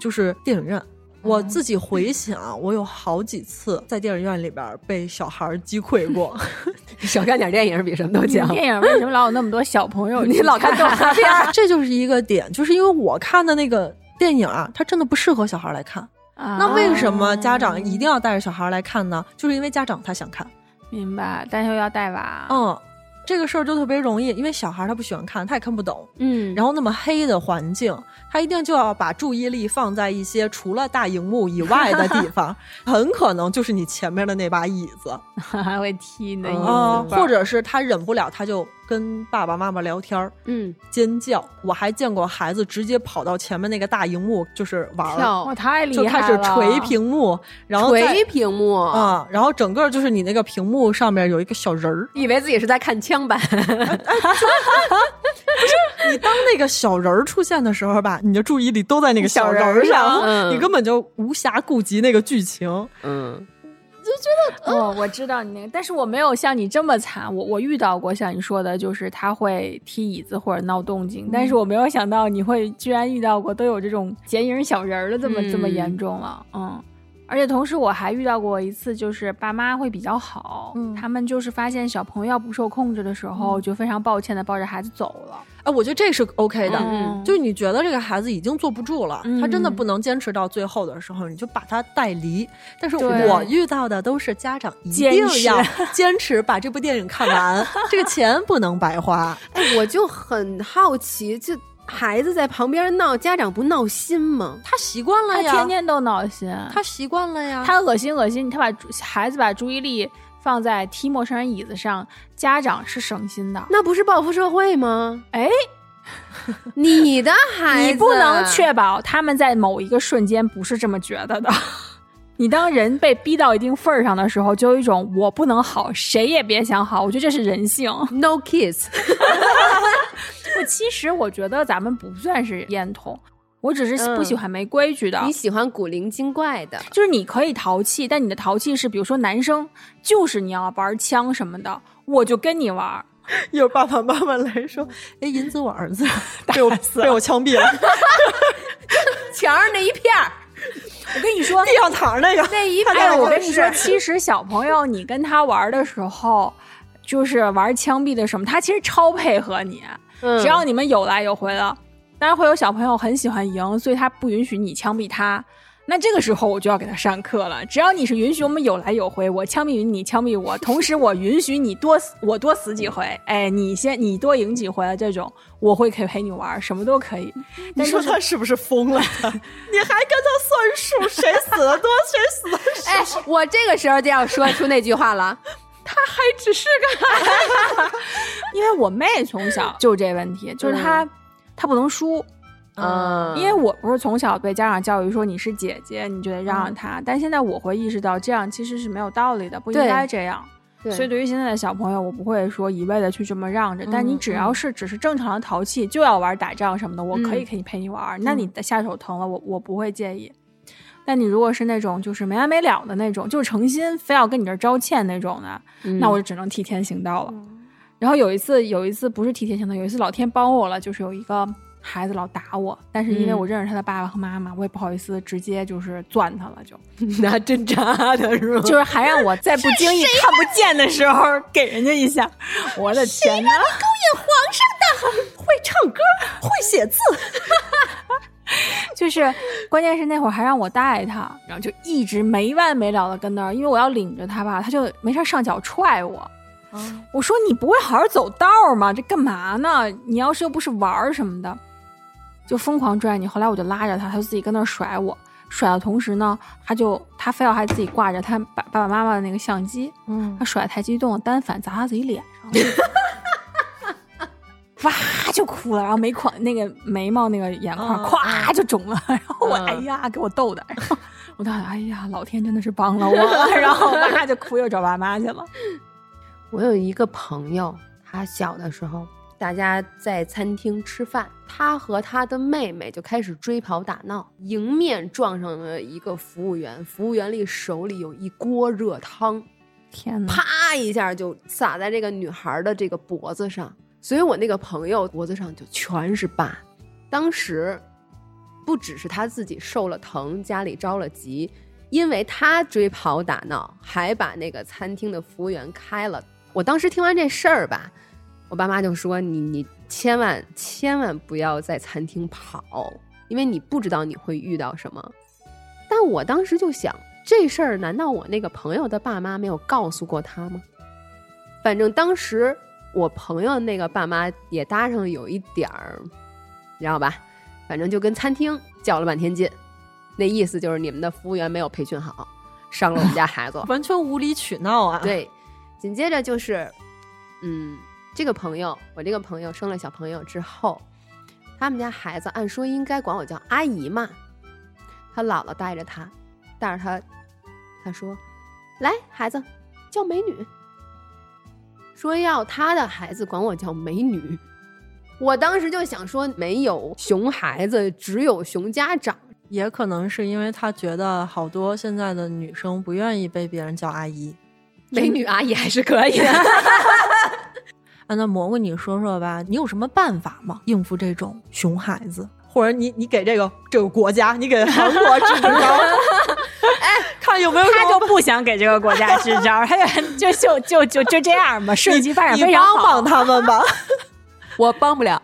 就是电影院。我自己回想，我有好几次在电影院里边被小孩儿击溃过。*laughs* 少看点电影比什么都强。电影为什么老有那么多小朋友？*laughs* 你老看动画片儿，这就是一个点，就是因为我看的那个电影啊，它真的不适合小孩儿来看。啊那为什么家长一定要带着小孩儿来看呢？就是因为家长他想看。明白？但又要带娃，嗯，这个事儿就特别容易，因为小孩儿他不喜欢看，他也看不懂。嗯，然后那么黑的环境，他一定就要把注意力放在一些除了大荧幕以外的地方，*laughs* 很可能就是你前面的那把椅子 *laughs* 还会踢你的椅子或者是他忍不了，他就跟爸爸妈妈聊天儿。嗯尖叫！我还见过孩子直接跑到前面那个大荧幕，就是玩哇，太厉害了，开始捶屏幕，然后再锤屏幕，啊、然后整个就是你那个屏幕上面有一个小人儿，以为自己是在看枪版。*laughs* 不是你当那个小人儿出现的时候吧，你的注意力都在那个小人小人儿上，嗯你根本就无暇顾及那个剧情。嗯哦，我知道你那个，但是我没有像你这么惨。我我遇到过像你说的，就是他会踢椅子或者闹动静，但是我没有想到你会居然遇到过都有这种剪影小人儿的这么、这么嗯严重了，嗯。而且同时我还遇到过一次，就是爸妈会比较好，嗯他们就是发现小朋友要不受控制的时候，就非常抱歉的抱着孩子走了。哎，我觉得这是 OK 的，嗯就是你觉得这个孩子已经坐不住了，嗯他真的不能坚持到最后的时候，你就把他带离。但是我遇到的都是家长一定要 *laughs* 坚持把这部电影看完，这个钱不能白花。哎，我就很好奇，这孩子在旁边闹，家长不闹心吗？他习惯了他呀，天天都闹心，他习惯了呀，他恶心恶心，他把孩子把注意力放在踢陌生人椅子上，家长是省心的。那不是报复社会吗？哎，*laughs* 你的孩子，你不能确保他们在某一个瞬间不是这么觉得的。*laughs* 你当人被逼到一定份儿上的时候，就有一种我不能好，谁也别想好。我觉得这是人性。no kiss。*laughs* 不，其实我觉得咱们不算是烟筒，我只是嗯不喜欢没规矩的。你喜欢古灵精怪的，就是你可以淘气，但你的淘气是，比如说男生就是你要玩枪什么的，我就跟你玩。*laughs* 有爸爸妈妈来说：“哎，银子，我儿子 *laughs* 被我被我枪毙了，*laughs* 墙上那一片儿，我跟你说，地上躺着那个。”那一片哎，儿我跟你说，其实小朋友你跟他玩的时候，就是玩枪毙的什么，他其实超配合你，嗯只要你们有来有回的。当然会有小朋友很喜欢赢，所以他不允许你枪毙他。那这个时候我就要给他上课了。只要你是允许我们有来有回，我枪毙你，你枪毙我，*laughs* 同时我允许你多死，我多死几回，哎，你先你多赢几回，这种我会可以陪你玩，什么都可以。你但是说他是不是疯了？*laughs* 你还跟他算数，谁死的多，谁死的少？哎，我这个时候就要说出那句话了。他还只是个，*laughs* 因为我妹从小就这问题，就是她、她不能输。嗯，因为我不是从小被家长教育说你是姐姐，你就得让让她，但现在我会意识到这样其实是没有道理的，不应该这样。对。所以对于现在的小朋友，我不会说一味的去这么让着，但你嗯。只要是只是正常的淘气，就要玩打仗什么的，我可以可以陪你玩，那你的下手疼了，我我不会介意。但你如果是那种就是没完没了的那种，就是诚心非要跟你这儿招歉那种的，嗯那我就只能替天行道了。然后有一次，有一次不是替天行道，有一次老天帮我了，就是有一个孩子老打我，但是因为嗯我认识他的爸爸和妈妈，我也不好意思直接就是钻他了，就 *laughs* 拿针扎的是吗？就是还让我在不经意看不见的时候给人家一下，我的天哪！会唱歌，会写字，*laughs* 就是关键是那会儿还让我带他，然后就一直没完没了的跟那儿，因为我要领着他吧，他就没事儿上脚踹我。我说你不会好好走道儿吗？这干嘛呢？你要是又不是玩儿什么的，就疯狂拽你。后来我就拉着他，他就自己跟那儿甩我，甩的同时呢，他就他非要还自己挂着他爸爸爸妈妈的那个相机，嗯他甩得太激动，单反砸他自己脸上了。*laughs* 哇就哭了，然后眉眶那个眉毛那个眼眶嗯咵就肿了，*laughs* 然后我嗯哎呀给我逗的，然后我当时哎呀老天真的是帮了我，*laughs* 然后我妈就哭又找爸妈去了。我有一个朋友，他小的时候，大家在餐厅吃饭，他和他的妹妹就开始追跑打闹，迎面撞上了一个服务员，服务员里手里有一锅热汤，天呐！啪一下就洒在这个女孩的这个脖子上，所以我那个朋友脖子上就全是疤。当时不只是他自己受了疼，家里着了急，因为他追跑打闹，还把那个餐厅的服务员开了。我当时听完这事儿吧，我爸妈就说：“你你千万千万不要在餐厅跑，因为你不知道你会遇到什么。”但我当时就想，这事儿难道我那个朋友的爸妈没有告诉过他吗？反正当时我朋友那个爸妈也搭上有一点儿，你知道吧？反正就跟餐厅较了半天劲，那意思就是你们的服务员没有培训好，伤了我们家孩子。*laughs* 完全无理取闹啊！，对，紧接着就是，嗯，这个朋友，我这个朋友生了小朋友之后，他们家孩子按说应该管我叫阿姨嘛，他姥姥带着他，带着他，他说：“来，孩子，叫美女。”说要他的孩子管我叫美女，我当时就想说，没有熊孩子，只有熊家长。也可能是因为他觉得好多现在的女生不愿意被别人叫阿姨。*laughs* 美女阿姨还是可以的。*laughs* 啊，那蘑菇，你说说吧，你有什么办法吗？应付这种熊孩子，或者你你给这个这个国家，你给韩国支支招，*laughs* 哎，看有没有他就不想给这个国家支招，*laughs* 他就就就就就就这样吧，顺其发展你非常好。帮帮他们吧。*laughs* 我帮不了，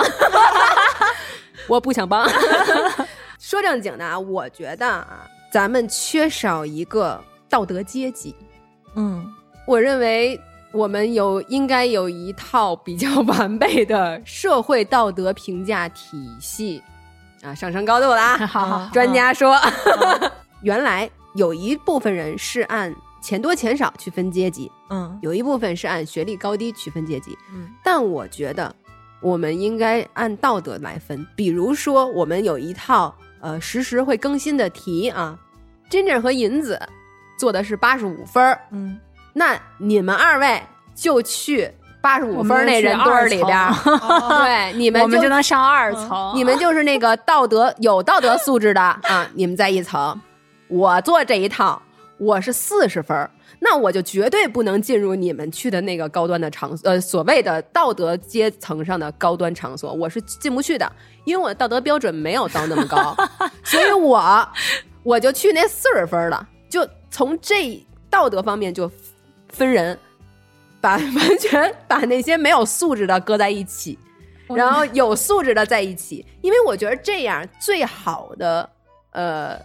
*laughs* 我不想帮。说正经的啊，我觉得啊，咱们缺少一个道德阶级。嗯，我认为我们有应该有一套比较完备的社会道德评价体系啊，上升高度了啊！好好专家说，原来有一部分人是按钱多钱少去分阶级，嗯有一部分是按学历高低区分阶级。嗯但我觉得我们应该按道德来分。比如说，我们有一套呃实时会更新的题啊，Ginger 和银子做的是八十五分儿，嗯，那你们二位就去八十五分那人堆里边 *laughs* 对，你们我们就就能上二层。你们就是那个道德有道德素质的啊，你们在一层。我做这一套，我是四十分儿，那我就绝对不能进入你们去的那个高端的场所，呃，所谓的道德阶层上的高端场所，我是进不去的，因为我的道德标准没有到那么高，*laughs* 所以我我就去那四十分儿的，就从这道德方面就分人，把完全把那些没有素质的搁在一起。然后有素质的在一起，因为我觉得这样最好的，呃，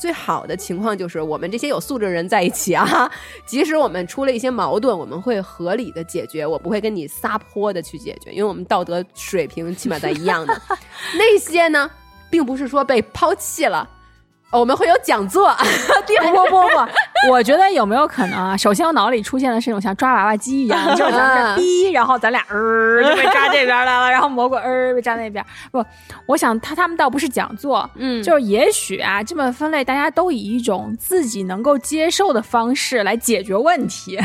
最好的情况就是我们这些有素质的人在一起啊，*laughs* 即使我们出了一些矛盾，我们会合理的解决，我不会跟你撒泼的去解决，因为我们道德水平起码在一样的。*laughs* 那些呢，并不是说被抛弃了，我们会有讲座，第不不不不，*laughs* 我觉得有没有可能啊？首先我脑里出现的是那种像抓娃娃机一样，*laughs* 就是咱们这逼，然后咱俩呃 *laughs* 就被抓这边来了，然后蘑菇呃被抓那边。不，我想他他们倒不是讲座，嗯就是也许啊，这么分类，大家都以一种自己能够接受的方式来解决问题。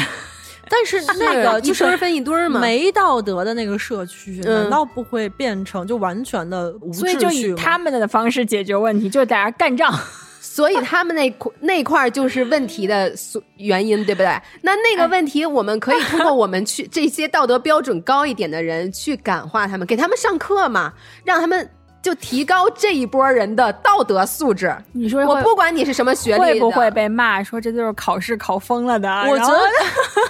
但是那个就一堆儿是分一堆儿嘛，没道德的那个社区，嗯难道不会变成就完全的无所以就秩序他们的方式解决问题，就是大家干仗。*laughs* 所以他们那块那块儿就是问题的所原因，对不对？那那个问题，我们可以通过我们去这些道德标准高一点的人去感化他们，给他们上课嘛，让他们就提高这一波人的道德素质。你说我不管你是什么学历，会不会被骂说这就是考试考疯了的？我觉得，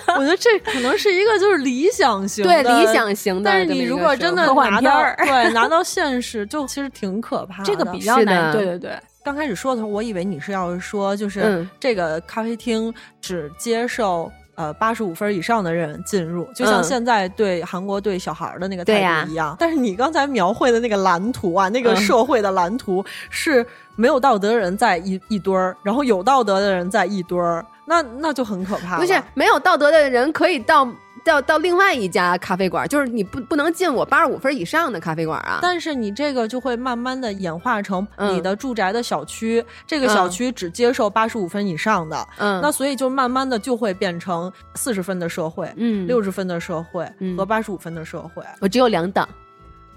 *laughs* 我觉得这可能是一个就是理想型对的理想型的但是你如果真的拿到对 *laughs* 拿到现实，就其实挺可怕的。这个比较是难。的对对对，刚开始说的时候，我以为你是要说，就是嗯这个咖啡厅只接受呃八十五分以上的人进入，就像嗯现在对韩国对小孩儿的那个态度一样。但是你刚才描绘的那个蓝图啊，那个嗯社会的蓝图是没有道德的人在一一堆儿，然后有道德的人在一堆儿，那那就很可怕。不是没有道德的人可以到到到另外一家咖啡馆，就是你不不能进我八十五分以上的咖啡馆啊。但是你这个就会慢慢的演化成嗯你的住宅的小区，这个小区只接受八十五分以上的，嗯那所以就慢慢的就会变成四十分的社会，嗯六十分的社会嗯和八十五分的社会。我只有两档，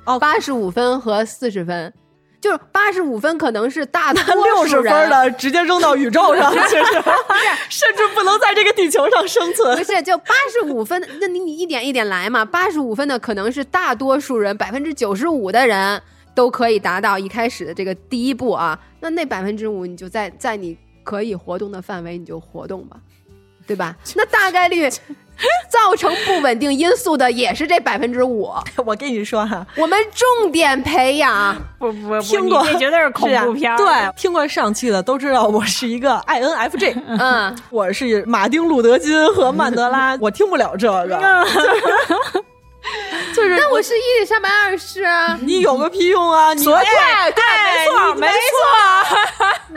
哦八十五分和四十分，就是八十五分可能是大多六十分的直接扔到宇宙上 *laughs* 去，甚至不能在这个地球上生存不。是，就八十五分，那你你一点一点来嘛。八十五分的可能是大多数人，百分之九十五的人都可以达到一开始的这个第一步啊。那那百分之五，你就在在你可以活动的范围，你就活动吧，对吧？*laughs* 那大概率 *laughs* 造成不稳定因素的也是这百分之五。*laughs* 我跟你说哈，我们重点培养，*laughs* 不不不，听过绝对是恐啊怖片儿。对，听过上期的都知道我是一个 INFJ，嗯，我是马丁路德金和曼德拉，我听不了这个，就是那我是伊丽莎白二世啊。你有个屁用啊！你所以对对，没错没错，没错，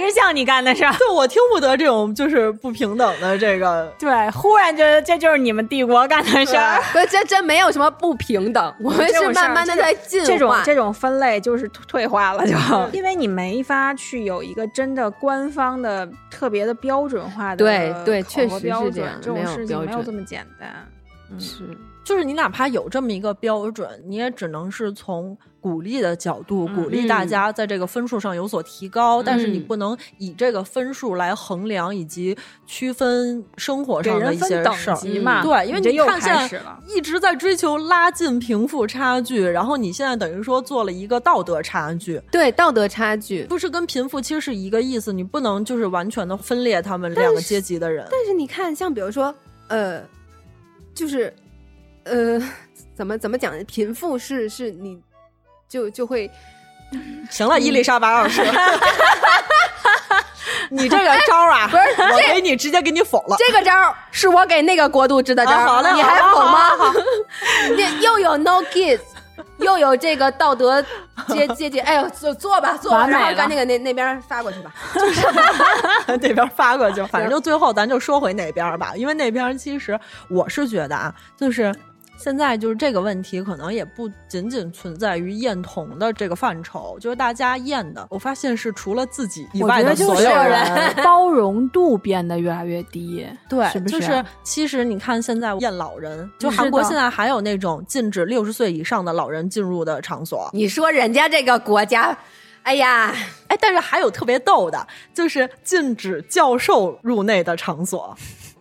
确实像你干的事儿。*laughs* 就我听不得这种就是不平等的这个。对，忽然觉得这就是你们帝国干的事儿。不，这这没有什么不平等，我们是慢慢的在进化。这种这种分类就是退化了，就 *laughs* 因为你没法去有一个真的官方的特别的标准化的对对考确实是核标准这样这种事情没有这么简单。是。就是你哪怕有这么一个标准，你也只能是从鼓励的角度鼓励大家在这个分数上有所提高，但是你嗯不能以这个分数来衡量以及区分生活上的一些等些事儿。级嘛，对，因为你看现在。一直在追求拉近贫富差距，然后你现在等于说做了一个道德差距，对道德差距，不是跟贫富其实是一个意思，你不能就是完全的分裂他们两个阶级的人。但是你看，像比如说，呃，就是，呃，怎么怎么讲呢？贫富是是你就就会 *laughs* 行了，伊丽莎白二世，*laughs* 你这个招儿啊，不是我给你直接给你否了。这个招儿是我给那个国度支的招好嘞你还否吗？你 *laughs* 又有 no kids。又有这个道德阶阶级，哎呦，坐坐吧，坐然后赶紧给那那边发过去吧。那边发过去，反正就最后咱就说回那边儿吧，因为那边儿其实我是觉得啊，就是现在就是这个问题，可能也不仅仅存在于验童的这个范畴，就是大家验的，我发现是除了自己以外的所有人。*laughs* 包容度变得越来越低，对，是不是？就是其实你看现在验老人，就嗯韩国现在还有那种禁止六十岁以上的老人进入的场所，你说人家这个国家，哎呀，哎，但是还有特别逗的，就是禁止教授入内的场所。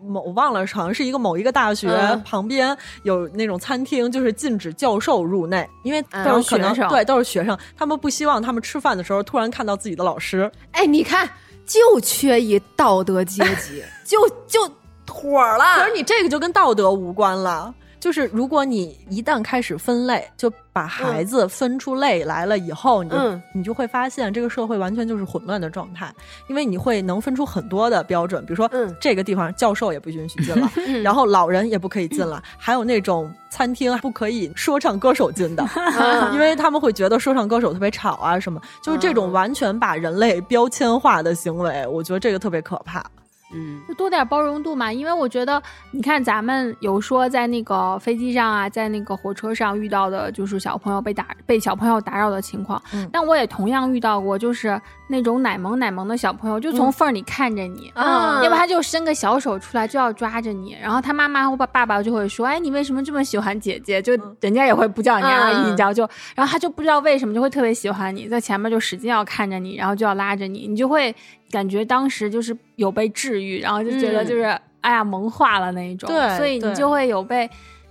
某我忘了，好像是一个某一个大学嗯旁边有那种餐厅，就是禁止教授入内，因为嗯都是可能都是学生对都是学生，他们不希望他们吃饭的时候突然看到自己的老师。哎，你看，就缺一道德阶级，就就妥了。可是你这个就跟道德无关了。就是如果你一旦开始分类，就把孩子分出类来了以后，你你就会发现这个社会完全就是混乱的状态，因为你会能分出很多的标准，比如说、嗯。这个地方教授也不允许进了，然后老人也不可以进了，还有那种餐厅不可以说唱歌手进的，嗯。*laughs* 因为他们会觉得说唱歌手特别吵啊什么，就是这种嗯。完全把人类标签化的行为，我觉得这个特别可怕。嗯就多点包容度嘛，因为我觉得，你看咱们有说在那个飞机上啊，在那个火车上遇到的，就是小朋友被打被小朋友打扰的情况。嗯但我也同样遇到过，就是那种奶萌奶萌的小朋友，就从缝儿里看着你，啊。要不他就伸个小手出来就要抓着你，然后他妈妈或爸爸爸就会说，哎，你为什么这么喜欢姐姐？就人家也会不叫你阿姨，嗯。你知道就，然后他就不知道为什么就会特别喜欢你，在前面就使劲要看着你，然后就要拉着你，你就会感觉当时就是有被治愈，然后就觉得嗯。就是、哎呀萌化了那一种，对所以你就会有被。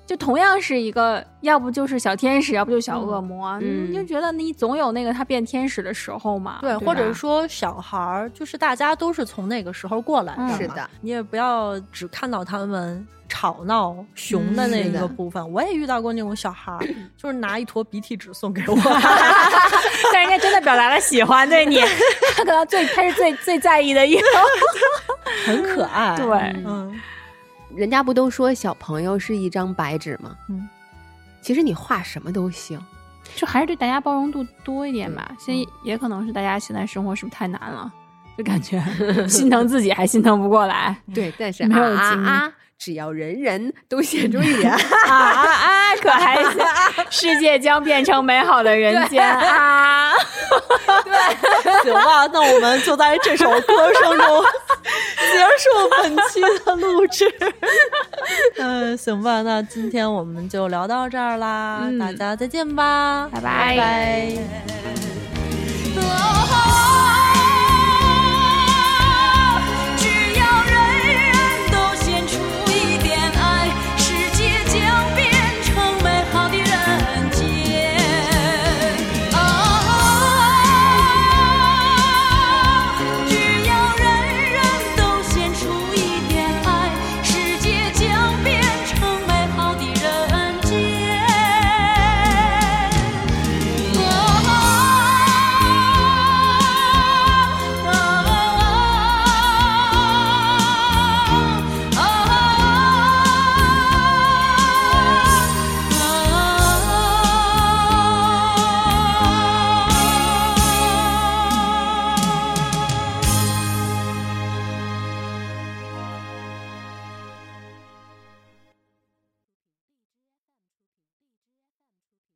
就同样是一个，要不就是小天使，要不就小恶魔，嗯你就觉得你总有那个他变天使的时候嘛，对，对或者说小孩儿，就是大家都是从那个时候过来的嗯。是的，你也不要只看到他们吵闹、熊的那一个部分。我也遇到过那种小孩儿，*clears throat* 就是拿一坨鼻涕纸送给我。*laughs* 但人家真的表达了喜欢对你，他可能最他是最最在意的一个。*laughs* 很可爱。对嗯，人家不都说小朋友是一张白纸吗？嗯，其实你画什么都行。就还是对大家包容度多一点吧。现在也可能是大家现在生活是不是太难了？就感觉 *laughs* 心疼自己还心疼不过来。对，但是没有啊啊，只要人人都 *laughs* 写出一点，啊啊啊！可还行，世界将变成美好的人间啊！*laughs* *laughs* 对行吧，那我们就在这首歌声中结束本期的录制。嗯，行吧，那今天我们就聊到这儿啦，嗯大家再见吧，拜拜拜拜